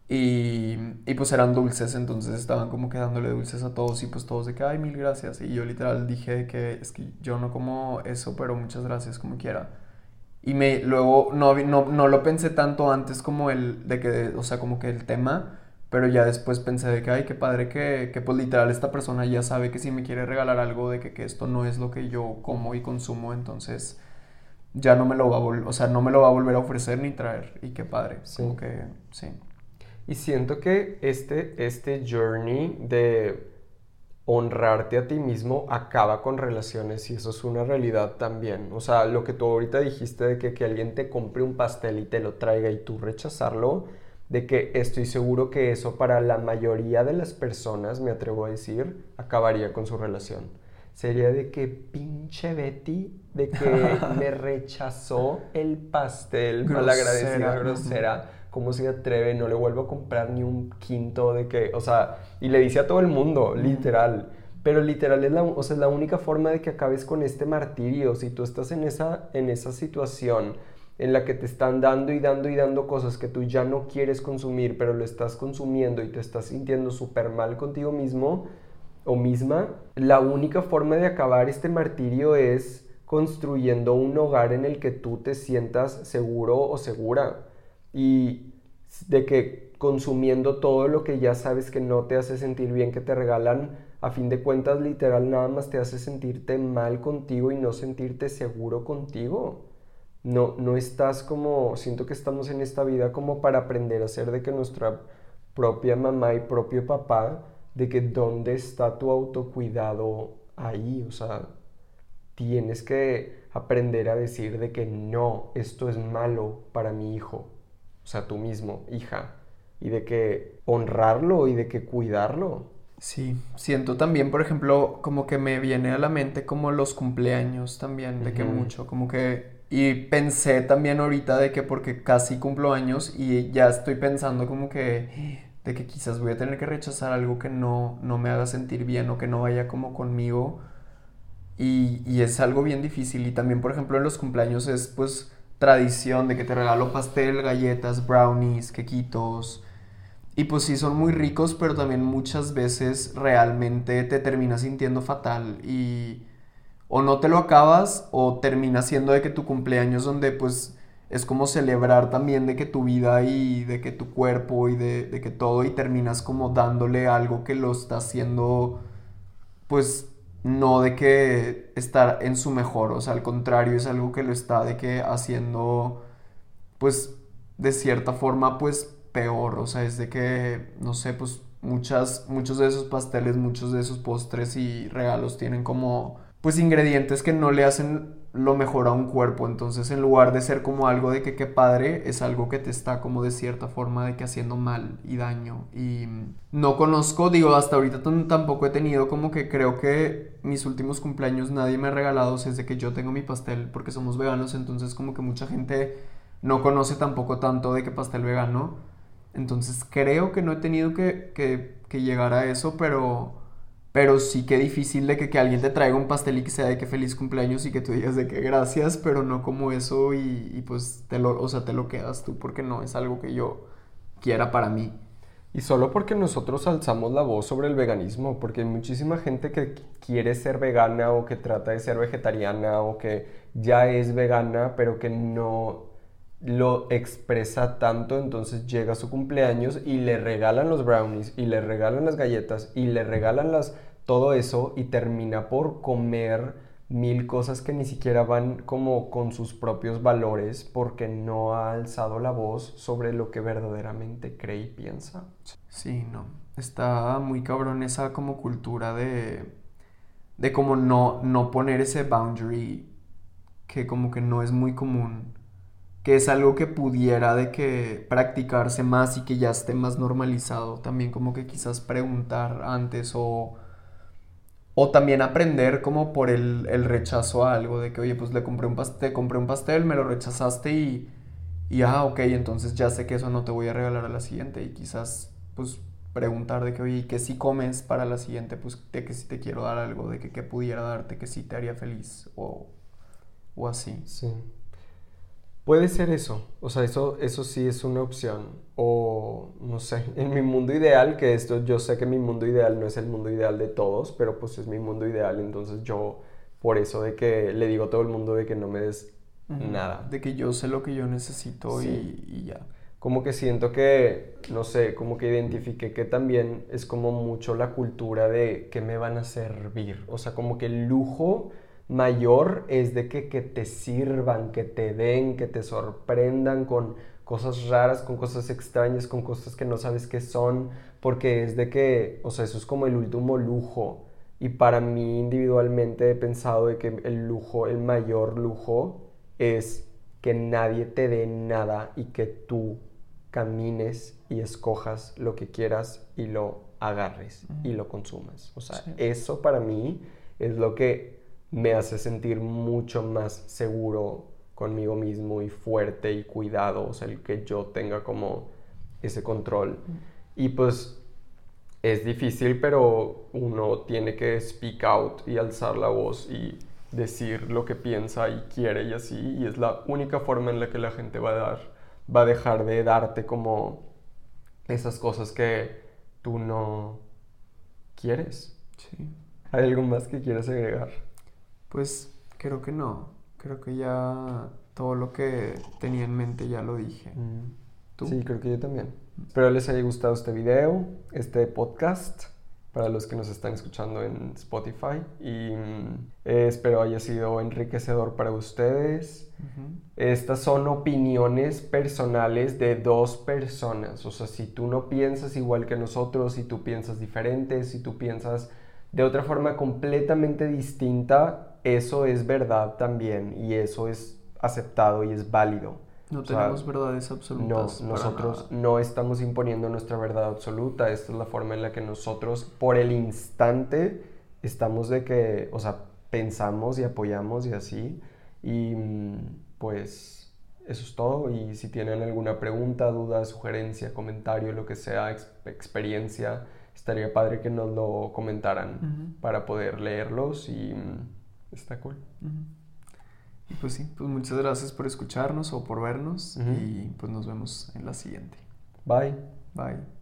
y, y, pues eran dulces, entonces estaban como que dándole dulces a todos y pues todos de que, ay, mil gracias. Y yo literal dije que es que yo no como eso, pero muchas gracias como quiera. Y me, luego no, no, no lo pensé tanto antes como el, de que, o sea, como que el tema, pero ya después pensé de que, ay, qué padre que, que pues literal esta persona ya sabe que si me quiere regalar algo, de que, que esto no es lo que yo como y consumo, entonces ya no me lo va a o sea, no me lo va a volver a ofrecer ni traer. Y qué padre. Sí. Como que, sí. Y siento que este, este journey de honrarte a ti mismo acaba con relaciones y eso es una realidad también. O sea, lo que tú ahorita dijiste de que, que alguien te compre un pastel y te lo traiga y tú rechazarlo, de que estoy seguro que eso para la mayoría de las personas, me atrevo a decir, acabaría con su relación. Sería de que pinche Betty, de que (laughs) me rechazó el pastel, malagradecida, grosera, cómo se atreve, no le vuelvo a comprar ni un quinto de que, o sea, y le dice a todo el mundo, literal. Pero literal es la, o sea, es la única forma de que acabes con este martirio. Si tú estás en esa, en esa situación, en la que te están dando y dando y dando cosas que tú ya no quieres consumir, pero lo estás consumiendo y te estás sintiendo súper mal contigo mismo o misma, la única forma de acabar este martirio es construyendo un hogar en el que tú te sientas seguro o segura y de que consumiendo todo lo que ya sabes que no te hace sentir bien que te regalan a fin de cuentas literal nada más te hace sentirte mal contigo y no sentirte seguro contigo. No, no estás como, siento que estamos en esta vida como para aprender a ser de que nuestra propia mamá y propio papá, de que dónde está tu autocuidado ahí, o sea, tienes que aprender a decir de que no, esto es malo para mi hijo, o sea, tú mismo, hija, y de que honrarlo y de que cuidarlo. Sí, siento también, por ejemplo, como que me viene a la mente como los cumpleaños también, de que mucho, como que y pensé también ahorita de que porque casi cumplo años y ya estoy pensando como que de que quizás voy a tener que rechazar algo que no, no me haga sentir bien o que no vaya como conmigo. Y, y, es algo bien difícil. Y también, por ejemplo, en los cumpleaños es pues tradición de que te regalo pastel, galletas, brownies, quequitos. Y pues sí, son muy ricos, pero también muchas veces realmente te terminas sintiendo fatal. Y o no te lo acabas o termina siendo de que tu cumpleaños donde pues es como celebrar también de que tu vida y de que tu cuerpo y de, de, que todo y terminas como dándole algo que lo está haciendo pues no de que estar en su mejor, o sea, al contrario es algo que lo está de que haciendo pues de cierta forma pues peor, o sea, es de que no sé, pues muchas muchos de esos pasteles, muchos de esos postres y regalos tienen como pues ingredientes que no le hacen lo mejor a un cuerpo. Entonces, en lugar de ser como algo de que qué padre, es algo que te está como de cierta forma de que haciendo mal y daño. Y no conozco, digo, hasta ahorita tampoco he tenido como que creo que mis últimos cumpleaños nadie me ha regalado desde que yo tengo mi pastel, porque somos veganos, entonces como que mucha gente no conoce tampoco tanto de qué pastel vegano. Entonces creo que no he tenido que, que, que llegar a eso, pero pero sí que difícil de que, que, alguien te traiga un pastel y que sea de que feliz cumpleaños y que tú digas de que gracias, pero no como eso y, y, pues te lo, o sea, te lo quedas tú porque no es algo que yo quiera para mí. Y solo porque nosotros alzamos la voz sobre el veganismo, porque hay muchísima gente que quiere ser vegana o que trata de ser vegetariana o que ya es vegana, pero que no lo expresa tanto, entonces llega su cumpleaños y le regalan los brownies y le regalan las galletas y le regalan las todo eso y termina por comer mil cosas que ni siquiera van como con sus propios valores porque no ha alzado la voz sobre lo que verdaderamente cree y piensa. Sí, no. Está muy cabrón esa como cultura de de como no no poner ese boundary que como que no es muy común que es algo que pudiera de que practicarse más y que ya esté más normalizado. También como que quizás preguntar antes o, o también aprender como por el, el rechazo a algo, de que oye, pues le compré un pastel, compré un pastel, me lo rechazaste y, y ah, ok, entonces ya sé que eso no te voy a regalar a la siguiente y quizás pues preguntar de que oye, ¿y qué si comes para la siguiente? Pues de que si te quiero dar algo, de que qué pudiera darte, que sí te haría feliz o, o así. Sí. Puede ser eso, o sea, eso, eso sí es una opción. O, no sé, (laughs) en mi mundo ideal, que esto, yo sé que mi mundo ideal no es el mundo ideal de todos, pero pues es mi mundo ideal, entonces yo, por eso de que le digo a todo el mundo de que no me des nada. De que yo sé lo que yo necesito y, y ya. Como que siento que, no sé, como que identifiqué que también es como mucho la cultura de que me van a servir. O sea, como que el lujo mayor es de que, que te sirvan, que te den, que te sorprendan con cosas raras, con cosas extrañas, con cosas que no sabes qué son, porque es de que, o sea, eso es como el último lujo. Y para mí individualmente he pensado de que el lujo, el mayor lujo es que nadie te dé nada y que tú camines y escojas lo que quieras y lo agarres y lo consumas. O sea, eso para mí es lo que me hace sentir mucho más seguro conmigo mismo y fuerte y cuidado, o sea, el que yo tenga como ese control. Y pues es difícil, pero uno tiene que speak out y alzar la voz y decir lo que piensa y quiere y así, y es la única forma en la que la gente va a dar, va a dejar de darte como esas cosas que tú no quieres. Sí. ¿Hay algo más que quieras agregar? Pues creo que no. Creo que ya todo lo que tenía en mente ya lo dije. Mm. Sí, creo que yo también. Espero les haya gustado este video, este podcast. para los que nos están escuchando en Spotify. Y mm, eh, espero haya sido enriquecedor para ustedes. Estas son opiniones personales de dos personas. O sea, si tú no piensas igual que nosotros, si tú piensas diferente, si tú piensas de otra forma completamente distinta, eso es verdad también y eso es aceptado y es válido. No tenemos verdades absolutas. No, nosotros no estamos imponiendo nuestra verdad absoluta. Esta es la forma en la que nosotros, por el instante, estamos de que, o sea, pensamos y apoyamos y así. Y pues eso es todo. Y si tienen alguna pregunta, duda, sugerencia, comentario, lo que sea, experiencia, estaría padre que nos lo comentaran para poder leerlos y está cool. Y pues sí, pues muchas gracias por escucharnos o por vernos y pues nos vemos en la siguiente. Bye. Bye.